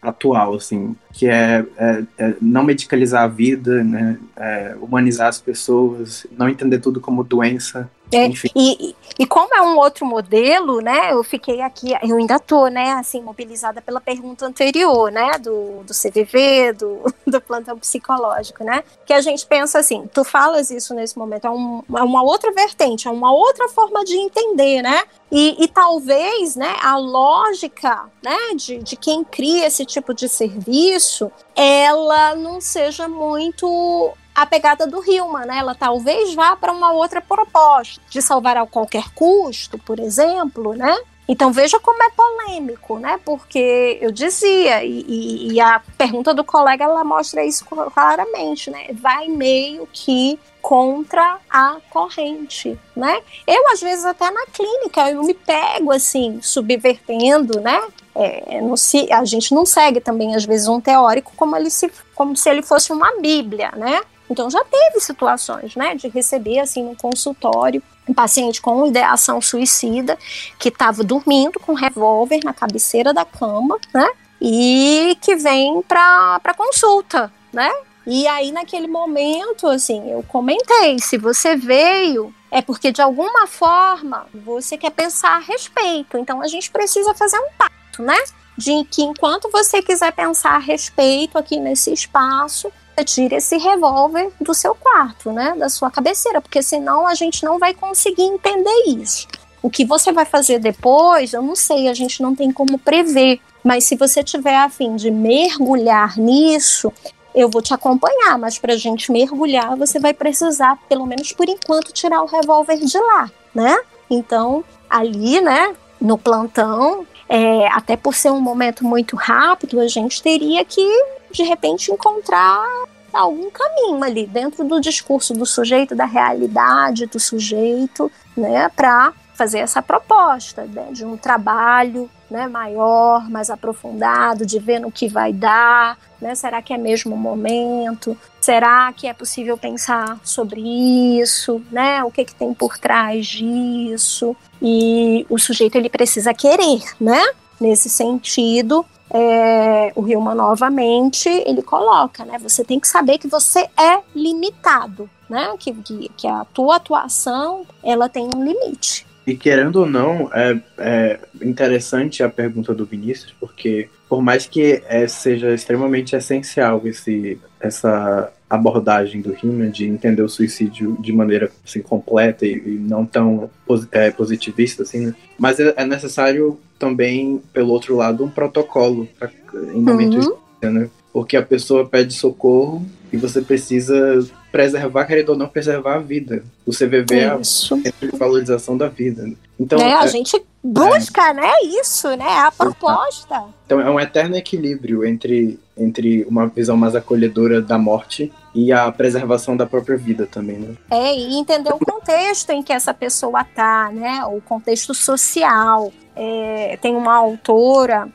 atual, assim, que é, é, é não medicalizar a vida, né, é, humanizar as pessoas, não entender tudo como doença, é, e, e como é um outro modelo, né? Eu fiquei aqui, eu ainda tô, né, assim, mobilizada pela pergunta anterior, né? Do, do CVV, do, [LAUGHS] do plantão psicológico, né? Que a gente pensa assim, tu falas isso nesse momento, é, um, é uma outra vertente, é uma outra forma de entender, né? E, e, talvez né, a lógica né, de, de quem cria esse tipo de serviço ela não seja muito a pegada do Hillman, né? Ela talvez vá para uma outra proposta de salvar a qualquer custo, por exemplo, né? Então veja como é polêmico, né? Porque eu dizia, e, e, a pergunta do colega ela mostra isso claramente, né? Vai meio que contra a corrente, né? Eu às vezes até na clínica eu me pego assim subvertendo, né? É, não se, a gente não segue também às vezes um teórico como ele se, como se ele fosse uma bíblia, né? Então já teve situações, né, de receber assim no consultório um paciente com ideação suicida que estava dormindo com um revólver na cabeceira da cama, né? E que vem para consulta, né? E aí naquele momento, assim, eu comentei, se você veio é porque de alguma forma você quer pensar a respeito. Então a gente precisa fazer um pacto, né? De que enquanto você quiser pensar a respeito aqui nesse espaço, tire esse revólver do seu quarto, né, da sua cabeceira, porque senão a gente não vai conseguir entender isso. O que você vai fazer depois, eu não sei, a gente não tem como prever. Mas se você tiver a fim de mergulhar nisso, eu vou te acompanhar, mas para a gente mergulhar, você vai precisar, pelo menos por enquanto, tirar o revólver de lá, né? Então, ali, né, no plantão, é, até por ser um momento muito rápido, a gente teria que, de repente, encontrar algum caminho ali dentro do discurso do sujeito, da realidade do sujeito, né, para fazer essa proposta né, de um trabalho né, maior, mais aprofundado, de ver no que vai dar, né, será que é mesmo o momento? Será que é possível pensar sobre isso? Né, o que, que tem por trás disso? E o sujeito ele precisa querer, né? Nesse sentido, é, o Hillman novamente ele coloca, né? Você tem que saber que você é limitado, né? Que, que, que a tua atuação ela tem um limite. E querendo ou não, é, é interessante a pergunta do Vinícius, porque por mais que é, seja extremamente essencial esse, essa abordagem do Hillman de entender o suicídio de maneira assim, completa e, e não tão é, positivista, assim, né? mas é, é, necessário também, pelo outro lado, um protocolo pra, em momentos uhum. né? Porque a pessoa pede socorro e você precisa preservar, querendo ou não, preservar a vida. O CVV é a valorização da vida. Então, né, a é, gente busca, é, né, isso, né, a proposta. Então é um eterno equilíbrio entre, entre uma visão mais acolhedora da morte e a preservação da própria vida também, né? É, e entender o contexto em que essa pessoa tá, né, o contexto social. É, tem uma autora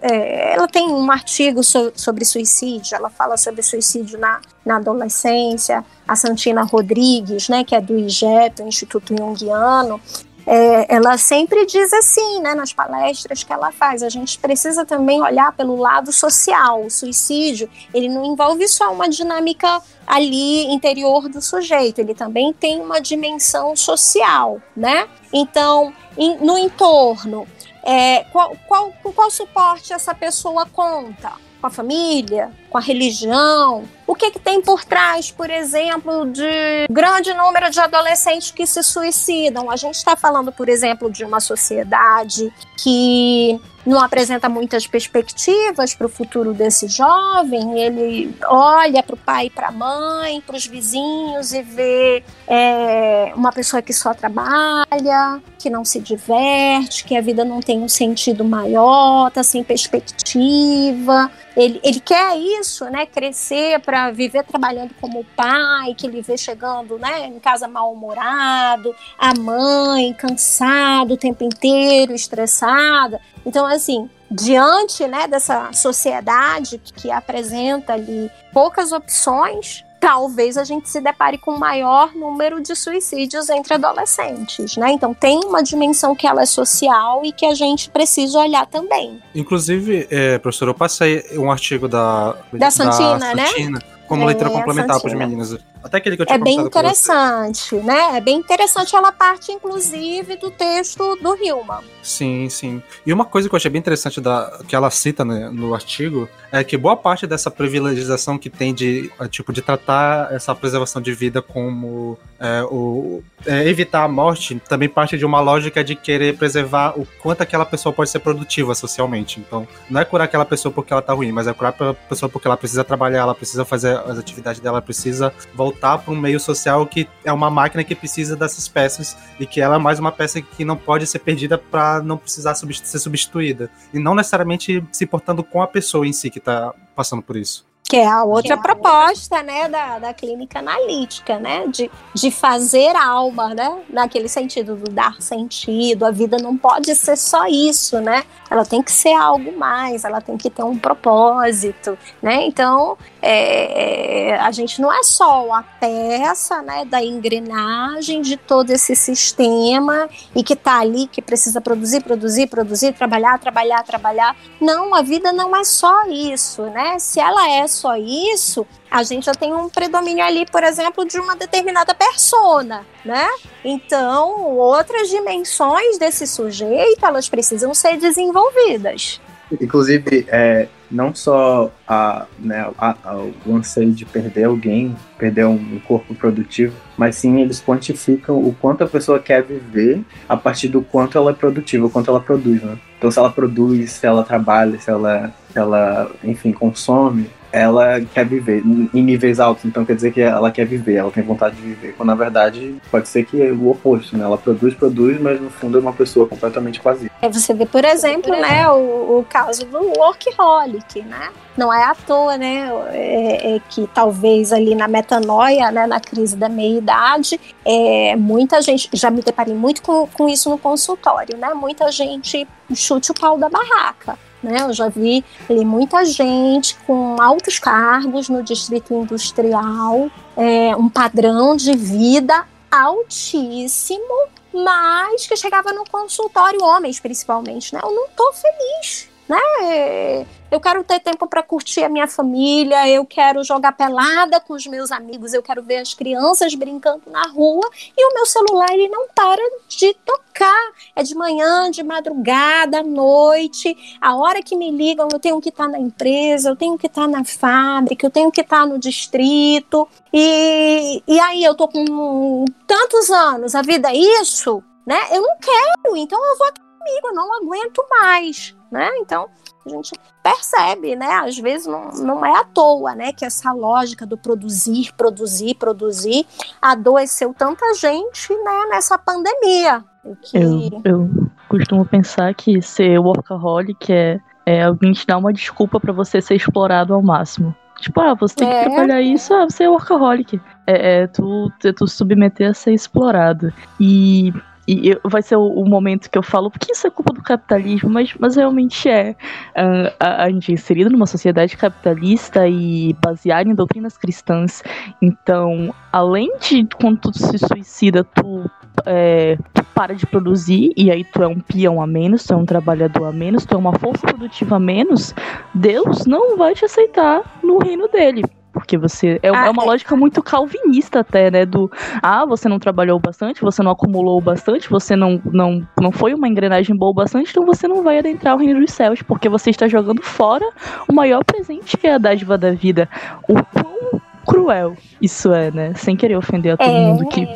é, ela tem um artigo so, sobre suicídio, ela fala sobre suicídio na, na adolescência, a Santina Rodrigues, né, que é do IGEP, Instituto Jungiano, é, ela sempre diz assim, né, nas palestras que ela faz, a gente precisa também olhar pelo lado social. O suicídio, ele não envolve só uma dinâmica ali interior do sujeito, ele também tem uma dimensão social, né? Então, no entorno, é, qual, qual, qual suporte essa pessoa conta? Com a família? Com a religião? O que, que tem por trás, por exemplo, de grande número de adolescentes que se suicidam? A gente está falando, por exemplo, de uma sociedade que não apresenta muitas perspectivas para o futuro desse jovem. Ele olha para o pai e para a mãe, para os vizinhos e vê é, uma pessoa que só trabalha, que não se diverte, que a vida não tem um sentido maior, está sem perspectiva. Ele, ele quer isso, né? Crescer para viver trabalhando como pai, que ele vê chegando, né? Em casa mal-humorado, a mãe cansado o tempo inteiro, estressada. Então, assim, diante né, dessa sociedade que apresenta ali poucas opções, talvez a gente se depare com um maior número de suicídios entre adolescentes, né? Então tem uma dimensão que ela é social e que a gente precisa olhar também. Inclusive, é, professor, eu passei um artigo da da Santina, da né? Santina como é, leitura complementar para os meninos. Até aquele que eu tinha É bem interessante, né? É bem interessante ela parte, inclusive, do texto do Hillman. Sim, sim. E uma coisa que eu achei bem interessante da, que ela cita né, no artigo é que boa parte dessa privilegização que tem de é, tipo de tratar essa preservação de vida como é, o, é, evitar a morte também parte de uma lógica de querer preservar o quanto aquela pessoa pode ser produtiva socialmente. Então, não é curar aquela pessoa porque ela tá ruim, mas é curar a pessoa porque ela precisa trabalhar, ela precisa fazer as atividades dela, precisa voltar para um meio social que é uma máquina que precisa dessas peças e que ela é mais uma peça que não pode ser perdida para não precisar ser substituída. E não necessariamente se portando com a pessoa em si que está passando por isso. Que é a outra é proposta, né, da, da clínica analítica, né, de, de fazer alma, né, naquele sentido do dar sentido. A vida não pode ser só isso, né? Ela tem que ser algo mais, ela tem que ter um propósito, né? Então, é, é a gente não é só a peça, né, da engrenagem de todo esse sistema e que está ali, que precisa produzir, produzir, produzir, trabalhar, trabalhar, trabalhar. Não, a vida não é só isso, né? Se ela é só isso, a gente já tem um predomínio ali, por exemplo, de uma determinada persona, né? Então, outras dimensões desse sujeito, elas precisam ser desenvolvidas. Inclusive, é, não só a, né, a, a, o anseio de perder alguém, perder um, corpo produtivo, mas sim eles quantificam o quanto a pessoa quer viver a partir do quanto ela é produtiva, o quanto ela produz, né? Então, se ela produz, se ela trabalha, se ela, se ela enfim, consome, ela quer viver em níveis altos, então quer dizer que ela quer viver, ela tem vontade de viver. Quando na verdade pode ser que é o oposto, né? Ela produz, produz, mas no fundo é uma pessoa completamente vazia. É você vê, por exemplo, né, o, o caso do workaholic, né? Não é à toa, né, é, é que talvez ali na metanoia, né, na crise da meia-idade, é, muita gente, já me deparei muito com, com isso no consultório, né? Muita gente chute o pau da barraca né? Eu já vi ali, muita gente com altos cargos no distrito industrial, é, um padrão de vida altíssimo, mas que chegava no consultório, homens principalmente, né? Eu não tô feliz, né? Eu quero ter tempo para curtir a minha família, eu quero jogar pelada com os meus amigos, eu quero ver as crianças brincando na rua e o meu celular ele não para de tocar. É de manhã, de madrugada, à noite, a hora que me ligam, eu tenho que estar tá na empresa, eu tenho que estar tá na fábrica, eu tenho que estar tá no distrito. E, e aí eu tô com tantos anos, a vida é isso, né? Eu não quero, então eu vou comigo, eu não aguento mais, né? Então, a gente percebe, né? Às vezes não, não é à toa, né? Que essa lógica do produzir, produzir, produzir adoeceu tanta gente, né? Nessa pandemia. Que... Eu, eu costumo pensar que ser workaholic é, é alguém te dar uma desculpa para você ser explorado ao máximo. Tipo, ah, você tem que é. trabalhar isso, ah, você é workaholic. É, é tu, é tu submeter a ser explorado. E e eu, vai ser o, o, momento que eu falo, porque isso é culpa do capitalismo, mas, mas realmente é. Uh, a, a, gente é inserido numa sociedade capitalista e baseada em doutrinas cristãs. Então, além de quando tu se suicida, tu, é, tu para de produzir, e aí tu é um peão a menos, tu é um trabalhador a menos, tu é uma força produtiva a menos, Deus não vai te aceitar no reino dele porque você. É, ah, é uma é. lógica muito calvinista até, né? Do ah, você não trabalhou bastante, você não acumulou bastante, você não, não, não foi uma engrenagem boa bastante, então você não vai adentrar o reino dos céus, porque você está jogando fora o maior presente que é a dádiva da vida. O quão cruel isso é, né? Sem querer ofender a todo é... mundo que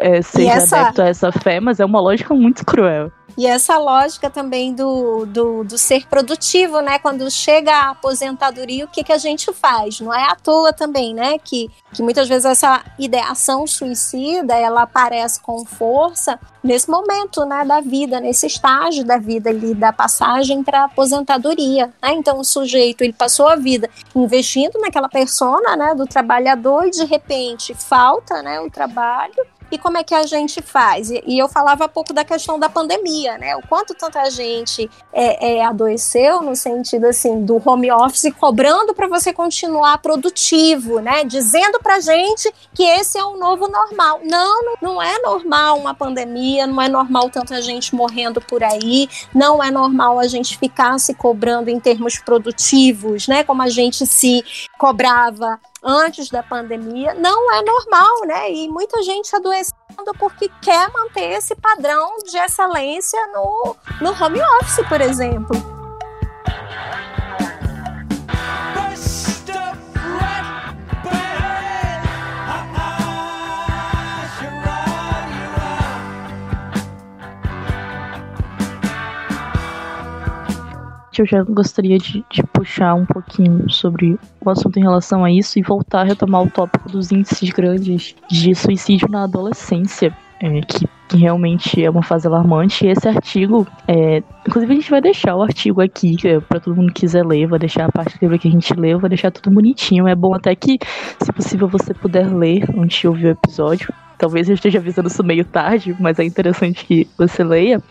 é, seja essa... adepto a essa fé, mas é uma lógica muito cruel. E essa lógica também do, do, do, ser produtivo, né? Quando chega a aposentadoria, o que, que a gente faz? Não é à toa também, né? Que, que muitas vezes essa ideação suicida, ela aparece com força nesse momento, né? Da vida, nesse estágio da vida ali, da passagem para aposentadoria, né? Então o sujeito, ele passou a vida investindo naquela persona, né? Do trabalhador e de repente falta, né? O trabalho e como é que a gente faz? E, e eu falava há pouco da questão da pandemia, né? O quanto tanta gente é, é adoeceu no sentido assim do home office cobrando para você continuar produtivo, né? Dizendo para gente que esse é o novo normal. Não, não, é normal uma pandemia, não é normal tanta gente morrendo por aí, não é normal a gente ficar se cobrando em termos produtivos, né? Como a gente se cobrava antes da pandemia, não é normal, né? E muita gente adoecendo porque quer manter esse padrão de excelência no, no home office, por exemplo. Eu já gostaria de, de, puxar um pouquinho sobre o assunto em relação a isso e voltar a retomar o tópico dos índices grandes de suicídio na adolescência, é, que, que, realmente é uma fase alarmante. E esse artigo, é, inclusive a gente vai deixar o artigo aqui é, para todo mundo que quiser ler, vai deixar a parte do livro que a gente leu, vai deixar tudo bonitinho. É bom até que, se possível, você puder ler antes de ouvir o episódio talvez eu esteja avisando isso meio tarde, mas é interessante que você leia,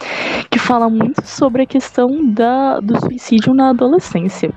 que fala muito sobre a questão da, do suicídio na adolescência.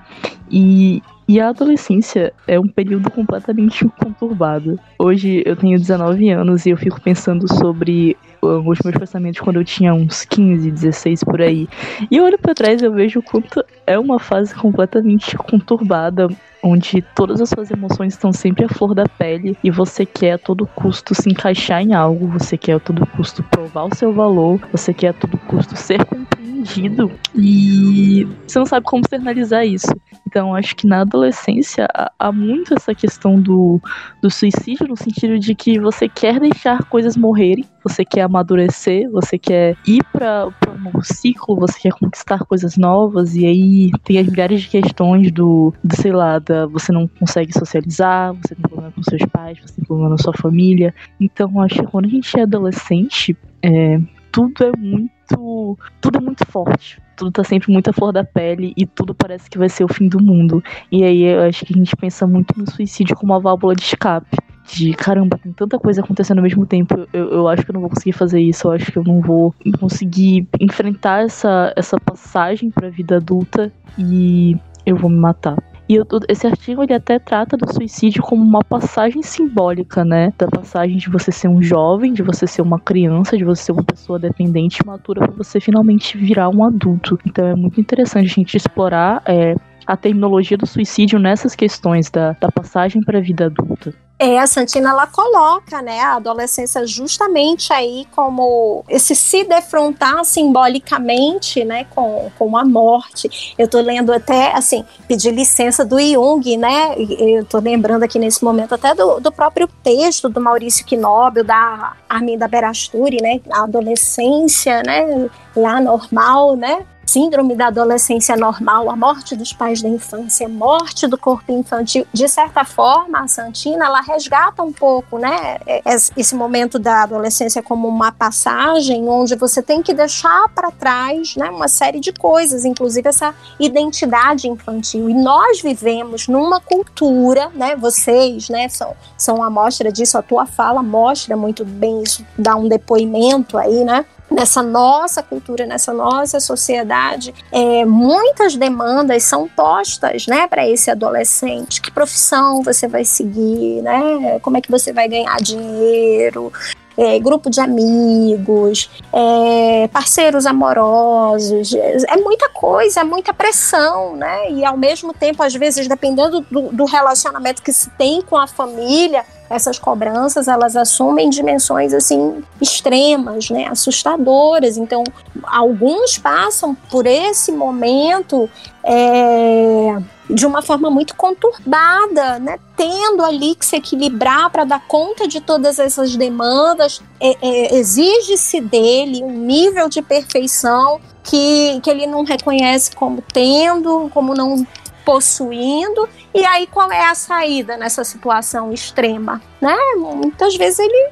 E, E a adolescência é um período completamente conturbado. Hoje eu tenho 19 anos e eu fico pensando sobre os meus pensamentos quando eu tinha uns 15, 16 por aí. E eu olho para trás eu vejo o quanto é uma fase completamente conturbada, onde todas as suas emoções estão sempre à flor da pele e você quer a todo custo se encaixar em algo, você quer a todo custo provar o seu valor, você quer a todo custo ser compreendido e você não sabe como externalizar isso. Então, acho que na adolescência há muito essa questão do, do suicídio, no sentido de que você quer deixar coisas morrerem, você quer amadurecer, você quer ir para um novo ciclo, você quer conquistar coisas novas, e aí tem as milhares de questões do, do sei lá, da, você não consegue socializar, você tem problema com seus pais, você tem problema na sua família. Então, acho que quando a gente é adolescente, é, tudo é muito. Tudo é muito forte. Tudo tá sempre muito à flor da pele e tudo parece que vai ser o fim do mundo. E aí eu acho que a gente pensa muito no suicídio como uma válvula de escape. De caramba, tem tanta coisa acontecendo ao mesmo tempo. Eu, eu acho que eu não vou conseguir fazer isso. Eu acho que eu não vou conseguir enfrentar essa, essa passagem pra vida adulta e eu vou me matar. E eu, esse artigo ele até trata do suicídio como uma passagem simbólica, né? Da passagem de você ser um jovem, de você ser uma criança, de você ser uma pessoa dependente e matura para você finalmente virar um adulto. Então é muito interessante a gente explorar é, a terminologia do suicídio nessas questões da, da passagem para a vida adulta. É, a Santina ela coloca, né, a adolescência justamente aí como esse se defrontar simbolicamente, né, com, com a morte. Eu tô lendo até, assim, pedir licença do Jung, né, eu tô lembrando aqui nesse momento até do, do próprio texto do Maurício Knobel, da Arminda Berasturi, né, a adolescência, né, lá normal, né, síndrome da adolescência normal, a morte dos pais da infância, morte do corpo infantil, de certa forma, a Santina, ela resgata um pouco, né, é, esse momento da adolescência como uma passagem onde você tem que deixar para trás, né, uma série de coisas, inclusive essa identidade infantil. E nós vivemos numa cultura, né, vocês, né, são, são uma amostra disso, a tua fala mostra muito bem isso, dá um depoimento aí, né, nessa nossa cultura, nessa nossa sociedade, é, muitas demandas são postas, né, para esse adolescente. Que profissão você vai seguir, né? Como é que você vai ganhar dinheiro? É, grupo de amigos, é, parceiros amorosos, é muita coisa, é muita pressão, né? E ao mesmo tempo, às vezes, dependendo do, do relacionamento que se tem com a família, essas cobranças elas assumem dimensões assim extremas, né, assustadoras. Então, alguns passam por esse momento é, de uma forma muito conturbada, né, tendo ali que se equilibrar para dar conta de todas essas demandas. É, é, Exige-se dele um nível de perfeição que, que ele não reconhece como tendo, como não possuindo. E aí, qual é a saída nessa situação extrema? Né? Muitas vezes ele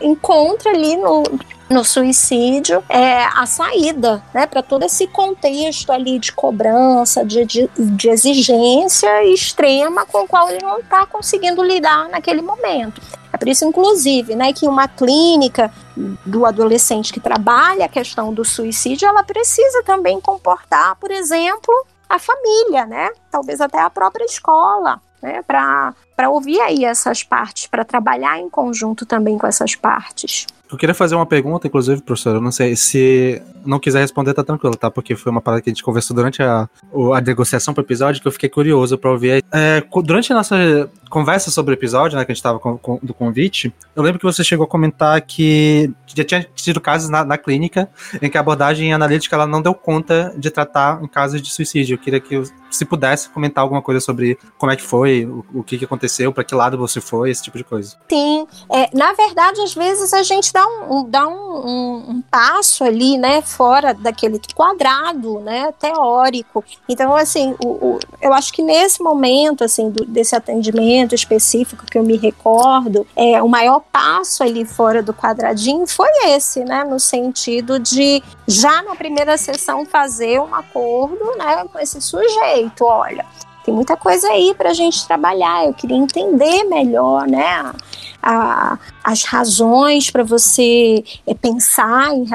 encontra ali no, no suicídio é, a saída né, para todo esse contexto ali de cobrança, de, de, de exigência extrema com o qual ele não está conseguindo lidar naquele momento. É por isso, inclusive, né, que uma clínica do adolescente que trabalha a questão do suicídio, ela precisa também comportar, por exemplo, a família, né? Talvez até a própria escola, né? Para ouvir aí essas partes, para trabalhar em conjunto também com essas partes. Eu queria fazer uma pergunta, inclusive, professor. Eu não sei se não quiser responder, tá tranquilo, tá? Porque foi uma parada que a gente conversou durante a, a negociação pro episódio que eu fiquei curioso para ouvir. É, durante a nossa conversa sobre o episódio, né, que a gente tava com, com, do convite, eu lembro que você chegou a comentar que já tinha tido casos na, na, clínica em que a abordagem analítica ela não deu conta de tratar em casos de suicídio. Eu queria que, se pudesse, comentar alguma coisa sobre como é que foi, o, o que, que aconteceu, para que lado você foi, esse tipo de coisa. Sim, é, na verdade, às vezes a gente dá um, um dá um, um, um, passo ali, né, fora daquele quadrado, né, teórico. Então, assim, o, o, eu acho que nesse momento, assim, do, desse atendimento específico que eu me recordo, é, o maior passo ali fora do quadradinho foi esse, né, no sentido de já na primeira sessão fazer um acordo, né, com esse sujeito, olha, tem muita coisa aí para a gente trabalhar. Eu queria entender melhor, né? A, as razões para você é, pensar em,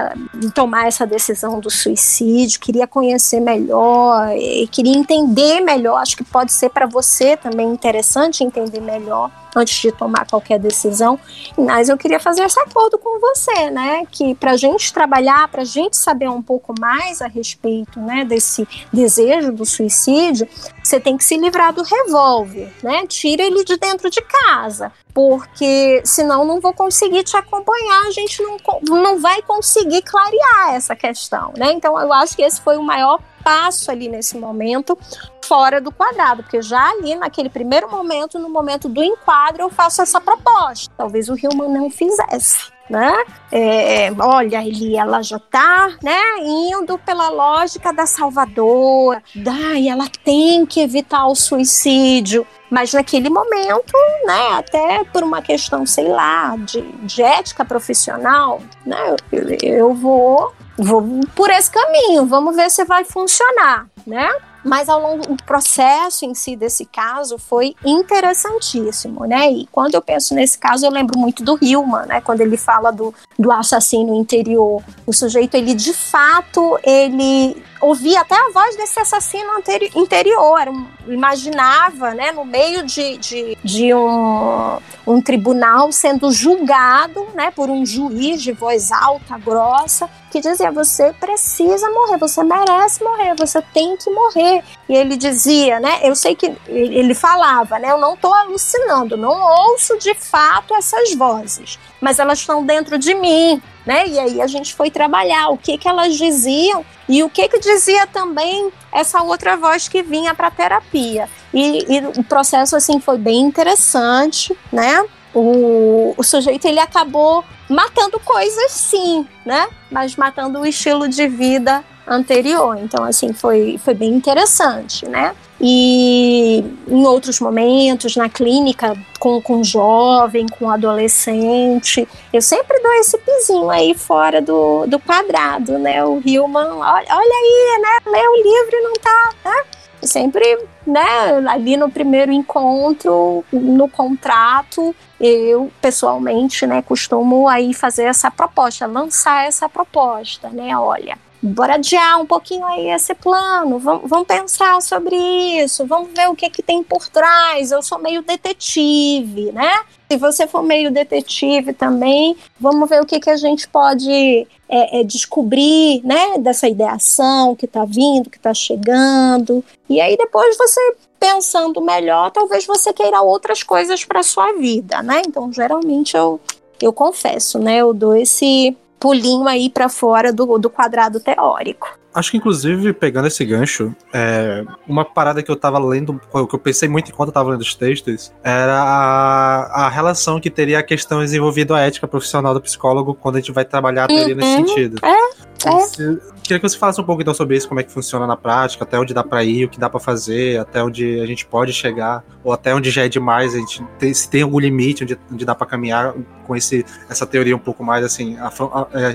em, tomar essa decisão do suicídio, queria conhecer melhor, queria entender melhor. Acho que pode ser para você também interessante entender melhor antes de tomar qualquer decisão. Mas eu queria fazer esse acordo com você, né? Que para a gente trabalhar, para a gente saber um pouco mais a respeito, né, desse desejo do suicídio, você tem que se livrar do revólver, né? Tira ele de dentro de casa, porque senão não vou conseguir te acompanhar, a gente não, não vai conseguir clarear essa questão, né? Então eu acho que esse foi o maior passo ali nesse momento fora do quadrado, porque já ali naquele primeiro momento, no momento do enquadro, eu faço essa proposta. Talvez o Hillman não fizesse. Né? É, olha, ele, ela já tá, né, indo pela lógica da salvadora, da, e ela tem que evitar o suicídio, mas naquele momento, né, até por uma questão, sei lá, de, de ética profissional, né, eu, eu vou, vou por esse caminho, vamos ver se vai funcionar, né? Mas ao longo do processo em si desse caso foi interessantíssimo, né? E quando eu penso nesse caso, eu lembro muito do Hillman, né? Quando ele fala do, do assassino interior, o sujeito ele de fato ele ouvia até a voz desse assassino interior, um, imaginava, né, no meio de, de, de um, um tribunal sendo julgado, né, por um juiz de voz alta, grossa, que dizia: você precisa morrer, você merece morrer, você tem que morrer. E ele dizia, né? Eu sei que ele falava, né? Eu não estou alucinando, não ouço de fato essas vozes, mas elas estão dentro de mim, né? E aí a gente foi trabalhar o que que elas diziam e o que que dizia também essa outra voz que vinha para terapia. E, e o processo assim foi bem interessante, né? o, o sujeito ele acabou matando coisas sim, né? Mas matando o estilo de vida anterior. Então, assim, foi, foi bem interessante, né? E em outros momentos, na clínica, com, com jovem, com adolescente, eu sempre dou esse pizinho aí fora do, do quadrado, né? O Hillman, olha, olha aí, né? Lê o livro e não tá, né? sempre, né, ali no primeiro encontro, no contrato, eu pessoalmente, né, costumo aí fazer essa proposta, lançar essa proposta, né, olha, bora adiar um pouquinho aí esse plano, vamos, vamos pensar sobre isso, vamos ver o que que tem por trás, eu sou meio detetive, né, se você for meio detetive também, vamos ver o que, que a gente pode é, é, descobrir, né, dessa ideação que está vindo, que está chegando. E aí depois você pensando melhor, talvez você queira outras coisas para sua vida, né? Então, geralmente eu eu confesso, né, eu dou esse pulinho aí para fora do, do quadrado teórico. Acho que, inclusive, pegando esse gancho, é, uma parada que eu tava lendo, que eu pensei muito enquanto eu tava lendo os textos, era a, a relação que teria a questão desenvolvida a ética profissional do psicólogo quando a gente vai trabalhar a teoria uhum. nesse sentido. É, é. Queria que você falasse um pouco então sobre isso, como é que funciona na prática, até onde dá para ir, o que dá para fazer, até onde a gente pode chegar, ou até onde já é demais, a gente tem, se tem algum limite onde, onde dá para caminhar com esse, essa teoria um pouco mais assim,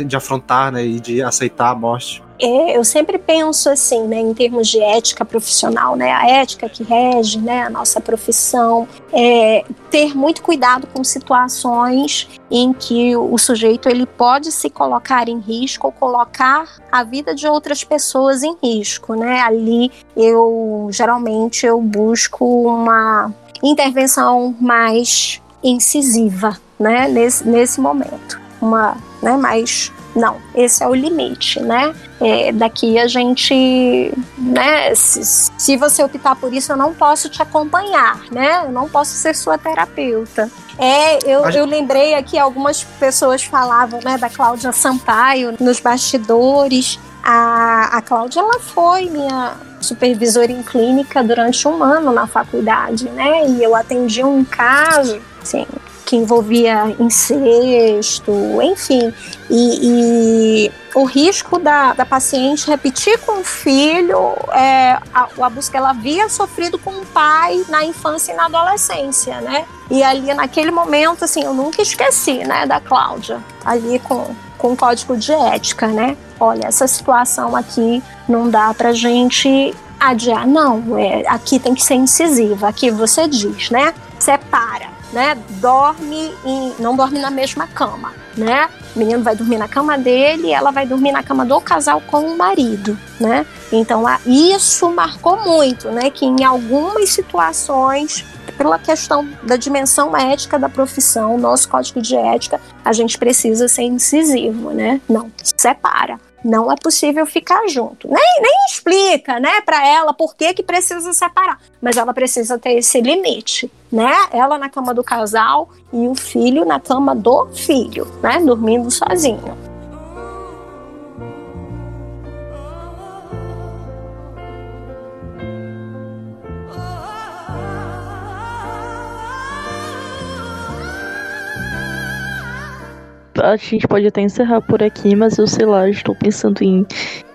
de afrontar né, e de aceitar a morte. É, eu sempre penso assim, né, em termos de ética profissional, né, a ética que rege, né, a nossa profissão, é ter muito cuidado com situações em que o sujeito ele pode se colocar em risco ou colocar a vida de outras pessoas em risco, né? Ali eu geralmente eu busco uma intervenção mais incisiva, né, nesse, nesse momento, uma, né, mais não, esse é o limite, né? É, daqui a gente, né? Se, se você optar por isso, eu não posso te acompanhar, né? Eu não posso ser sua terapeuta. É, eu, eu lembrei aqui, algumas pessoas falavam, né, da Cláudia Sampaio nos bastidores. A, a Cláudia, ela foi minha supervisora em clínica durante um ano na faculdade, né? E eu atendi um caso, assim, que envolvia incesto, enfim. E, e o risco da, da paciente repetir com o filho é, a, o abuso que ela havia sofrido com o pai na infância e na adolescência, né? E ali, naquele momento, assim, eu nunca esqueci, né, da Cláudia, ali com, com o código de ética, né? Olha, essa situação aqui não dá pra gente adiar. Não, é, aqui tem que ser incisiva. Aqui você diz, né? Separa, né? Dorme em, não dorme na mesma cama, né? O menino vai dormir na cama dele, ela vai dormir na cama do casal com o marido, né? Então isso marcou muito, né? Que em algumas situações pela questão da dimensão ética da profissão, nosso código de ética, a gente precisa ser incisivo, né? Não, separa. Não é possível ficar junto. Nem, nem explica, né, para ela por que, que precisa separar. Mas ela precisa ter esse limite, né? Ela na cama do casal e o filho na cama do filho, né? Dormindo sozinho. a gente pode até encerrar por aqui, mas eu sei lá, estou pensando em,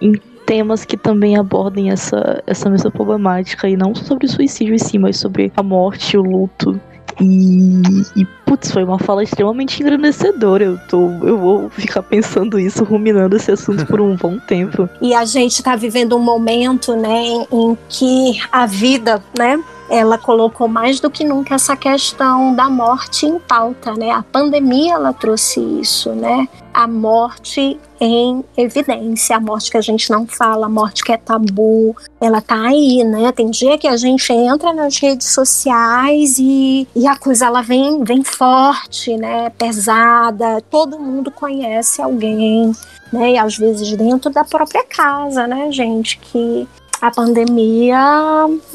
em temas que também abordem essa, essa mesma problemática, e não sobre suicídio em si, mas sobre a morte, o luto. E, e putz, foi uma fala extremamente engrandecedora. Eu, tô, eu vou ficar pensando isso, ruminando esse assunto por um bom tempo. E a gente está vivendo um momento, né, em que a vida, né, ela colocou mais do que nunca essa questão da morte em pauta, né? A pandemia ela trouxe isso, né? A morte em evidência, a morte que a gente não fala, a morte que é tabu, ela tá aí, né? Tem dia que a gente entra nas redes sociais e, e a coisa ela vem, vem forte, né? Pesada, todo mundo conhece alguém, né? E às vezes dentro da própria casa, né, gente? Que a pandemia,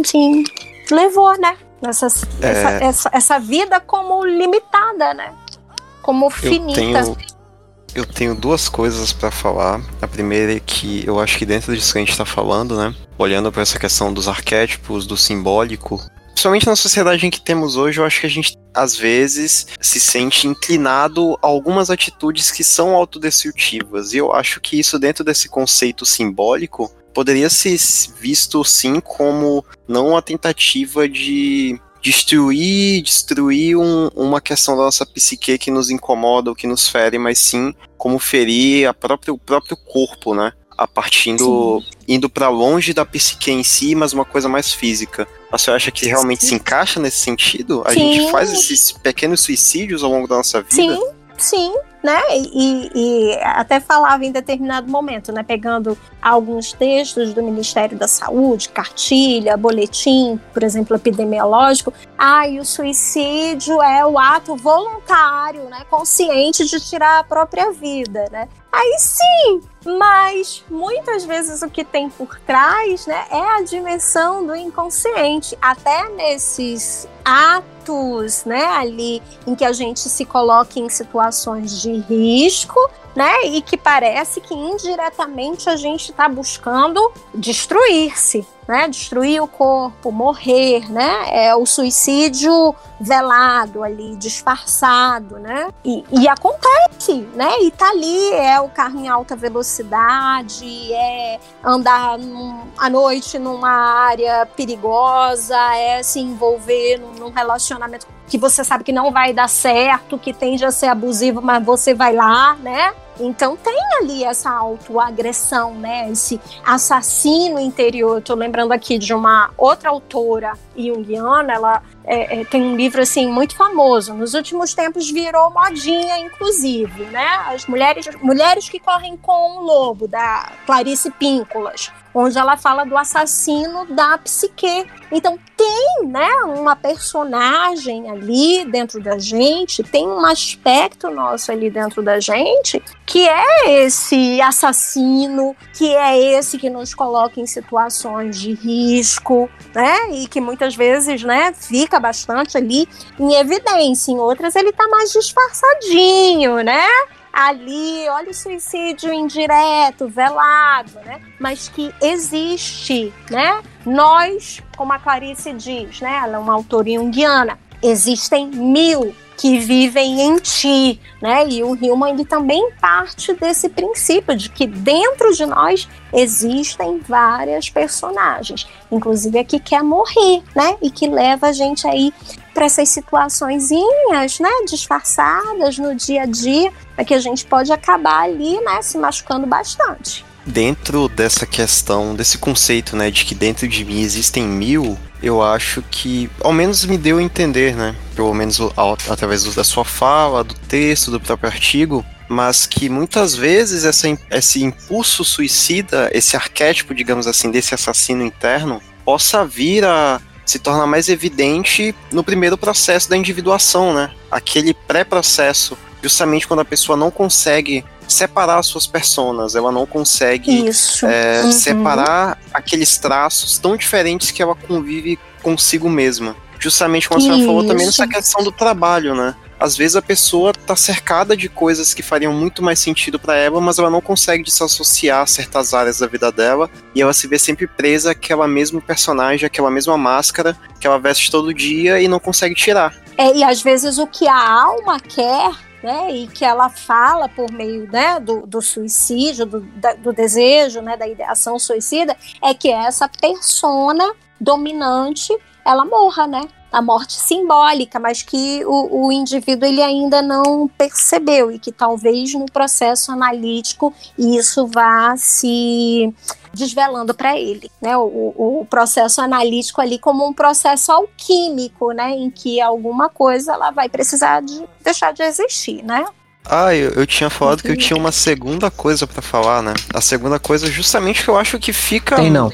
assim, levou, né? Essa, é... essa, essa, essa, vida como limitada, né? Como finita. Eu tenho, eu tenho duas coisas para falar. A primeira é que eu acho que dentro disso que a gente tá falando, né? Olhando para essa questão dos arquétipos, do simbólico, principalmente na sociedade em que temos hoje, eu acho que a gente às vezes se sente inclinado a algumas atitudes que são autodestrutivas. E eu acho que isso dentro desse conceito simbólico poderia ser visto sim como não uma tentativa de destruir, destruir um, uma questão da nossa psique que nos incomoda ou que nos fere, mas sim como ferir a própria, o próprio corpo, né? A partindo, sim. indo para longe da psique em si, mas uma coisa mais física. A senhora acha que realmente sim. se encaixa nesse sentido? A sim. gente faz esses pequenos suicídios ao longo da nossa vida? Sim, sim, né? E, e, até falava em determinado momento, né? Pegando alguns textos do Ministério da Saúde, cartilha, boletim, por exemplo, epidemiológico. Ah, e o suicídio é o ato voluntário, né? Consciente de tirar a própria vida, né? Aí sim, mas muitas vezes o que tem por trás, né, é a dimensão do inconsciente. Até nesses atos, né, ali em que a gente se coloca em situações de risco, né, e que parece que indiretamente a gente está buscando destruir-se, né? Destruir o corpo, morrer, né? É o suicídio velado ali, disfarçado, né? E, e, acontece, né? E tá ali, é o carro em alta velocidade, é andar num, à noite numa área perigosa, é se envolver num, num relacionamento que você sabe que não vai dar certo, que tende a ser abusivo, mas você vai lá, né? Então tem ali essa autoagressão, né? Esse assassino interior. Tô lembrando aqui de uma outra autora junguiana, ela é, é, tem um livro assim muito famoso. Nos últimos tempos virou modinha, inclusive, né? As mulheres, mulheres que correm com o lobo, da Clarice Píncolas onde ela fala do assassino da psique. Então tem, né, uma personagem ali dentro da gente, tem um aspecto nosso ali dentro da gente que é esse assassino, que é esse que nos coloca em situações de risco, né? E que muitas vezes, né, fica bastante ali em evidência. Em outras ele tá mais disfarçadinho, né? ali, olha o suicídio indireto, velado, né? Mas que existe, né? Nós, como a Clarice diz, né? Ela é uma autora junguiana, existem mil que vivem em ti, né? E o Hillman ele também parte desse princípio de que dentro de nós existem várias personagens, inclusive a que quer morrer, né? E que leva a gente aí para essas situaçõezinhas, né, disfarçadas no dia a dia, é que a gente pode acabar ali, né, se machucando bastante. Dentro dessa questão, desse conceito, né, de que dentro de mim existem mil, eu acho que, ao menos me deu a entender, né, pelo menos através da sua fala, do texto, do próprio artigo, mas que muitas vezes essa, esse impulso suicida, esse arquétipo, digamos assim, desse assassino interno, possa vir a se tornar mais evidente no primeiro processo da individuação, né? Aquele pré-processo, justamente quando a pessoa não consegue separar as suas personas, ela não consegue é, uhum. separar aqueles traços tão diferentes que ela convive consigo mesma. Justamente como a senhora falou também nessa questão do trabalho, né? Às vezes a pessoa tá cercada de coisas que fariam muito mais sentido para ela, mas ela não consegue desassociar certas áreas da vida dela e ela se vê sempre presa àquela mesma personagem, àquela mesma máscara que ela veste todo dia e não consegue tirar. É, e às vezes o que a alma quer né, e que ela fala por meio né, do, do suicídio, do, da, do desejo, né, da ideação suicida, é que essa persona dominante ela morra, né? A morte simbólica, mas que o, o indivíduo ele ainda não percebeu e que talvez no processo analítico isso vá se desvelando para ele, né? O, o, processo analítico ali como um processo alquímico, né? Em que alguma coisa ela vai precisar de deixar de existir, né? Ah, eu, eu tinha falado que eu tinha uma segunda coisa para falar, né? A segunda coisa, justamente que eu acho que fica. Tem não.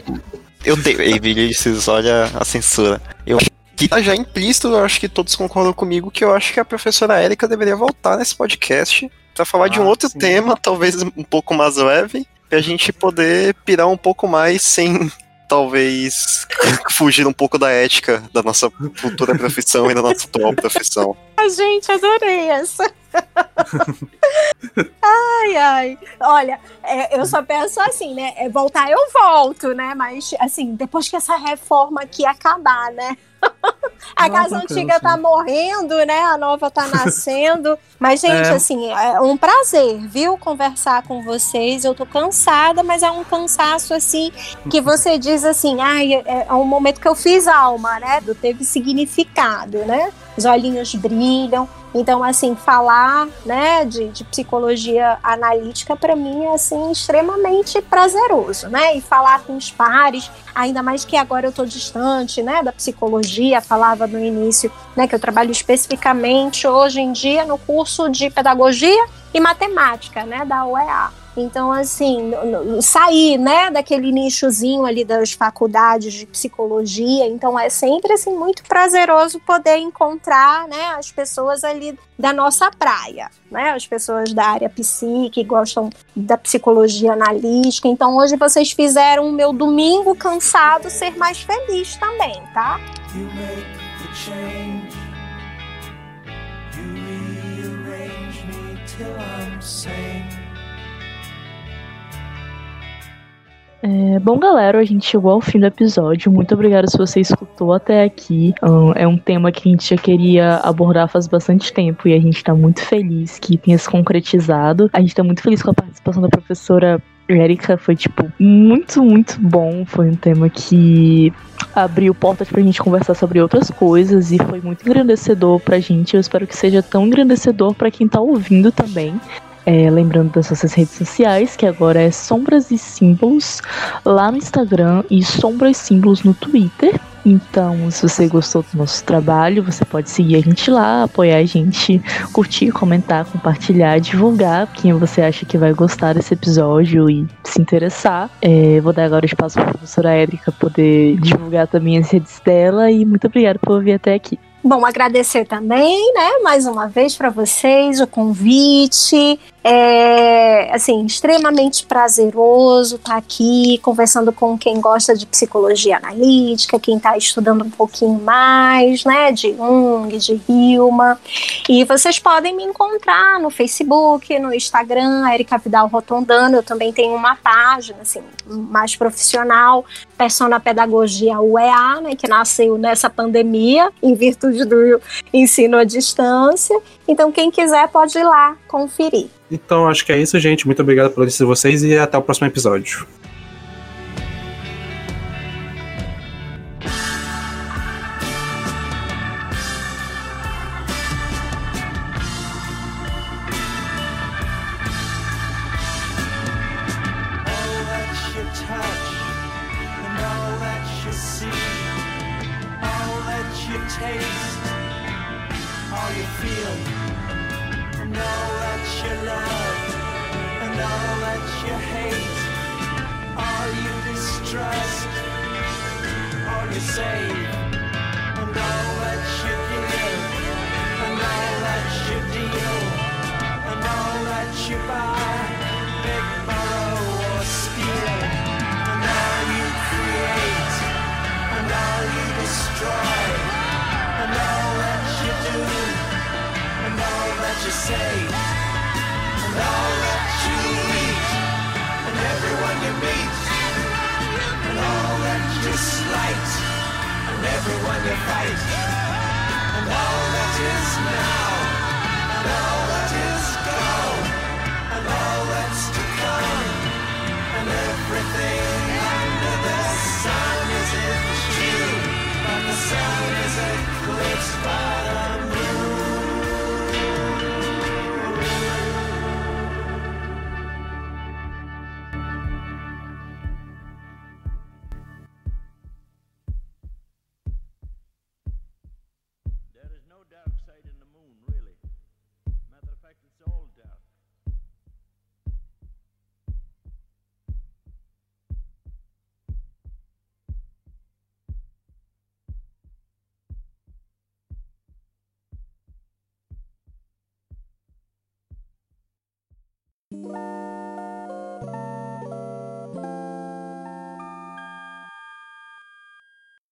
Eu tenho. Ei, Vinícius, olha a censura. Eu acho que tá já implícito, eu acho que todos concordam comigo, que eu acho que a professora Érica deveria voltar nesse podcast para falar ah, de um ah, outro sim. tema, talvez um pouco mais leve, pra gente poder pirar um pouco mais sem talvez fugir um pouco da ética da nossa futura profissão e da nossa atual profissão. Gente, adorei essa. [LAUGHS] ai, ai. Olha, é, eu só penso assim, né? É, voltar eu volto, né? Mas, assim, depois que essa reforma aqui acabar, né? [LAUGHS] a casa antiga tá morrendo, né? A nova tá [LAUGHS] nascendo. Mas, gente, é. assim, é um prazer, viu? Conversar com vocês. Eu tô cansada, mas é um cansaço, assim, que você diz assim, ai, é, é um momento que eu fiz alma, né? Teve significado, né? Os olhinhos brilham. Então, assim, falar né, de, de psicologia analítica para mim é assim, extremamente prazeroso, né? E falar com os pares, ainda mais que agora eu estou distante né, da psicologia, falava no início né, que eu trabalho especificamente hoje em dia no curso de pedagogia e matemática né, da UEA. Então, assim, sair, né, daquele nichozinho ali das faculdades de psicologia. Então, é sempre, assim, muito prazeroso poder encontrar, né, as pessoas ali da nossa praia, né, as pessoas da área psi, que gostam da psicologia analítica. Então, hoje vocês fizeram o meu domingo cansado ser mais feliz também, tá? You make the change. You rearrange me till I'm sane. É, bom, galera, a gente chegou ao fim do episódio. Muito obrigada se você escutou até aqui. É um tema que a gente já queria abordar faz bastante tempo e a gente está muito feliz que tenha se concretizado. A gente está muito feliz com a participação da professora Erika. Foi, tipo, muito, muito bom. Foi um tema que abriu portas pra gente conversar sobre outras coisas e foi muito engrandecedor pra gente. Eu espero que seja tão engrandecedor para quem tá ouvindo também. É, lembrando das nossas redes sociais, que agora é Sombras e Símbolos lá no Instagram e Sombras e Símbolos no Twitter. Então, se você gostou do nosso trabalho, você pode seguir a gente lá, apoiar a gente, curtir, comentar, compartilhar, divulgar quem você acha que vai gostar desse episódio e se interessar. É, vou dar agora espaço para a professora Érica poder divulgar também as redes dela e muito obrigada por vir até aqui. Bom, agradecer também, né, mais uma vez para vocês o convite. É, assim, extremamente prazeroso estar tá aqui conversando com quem gosta de psicologia analítica, quem está estudando um pouquinho mais, né, de Jung, de Hilma. E vocês podem me encontrar no Facebook, no Instagram, Erika Vidal Rotondano. Eu também tenho uma página, assim, mais profissional, Persona Pedagogia UEA, né, que nasceu nessa pandemia, em virtude do ensino à distância. Então, quem quiser pode ir lá conferir. Então, acho que é isso, gente. Muito obrigado por assistir vocês e até o próximo episódio.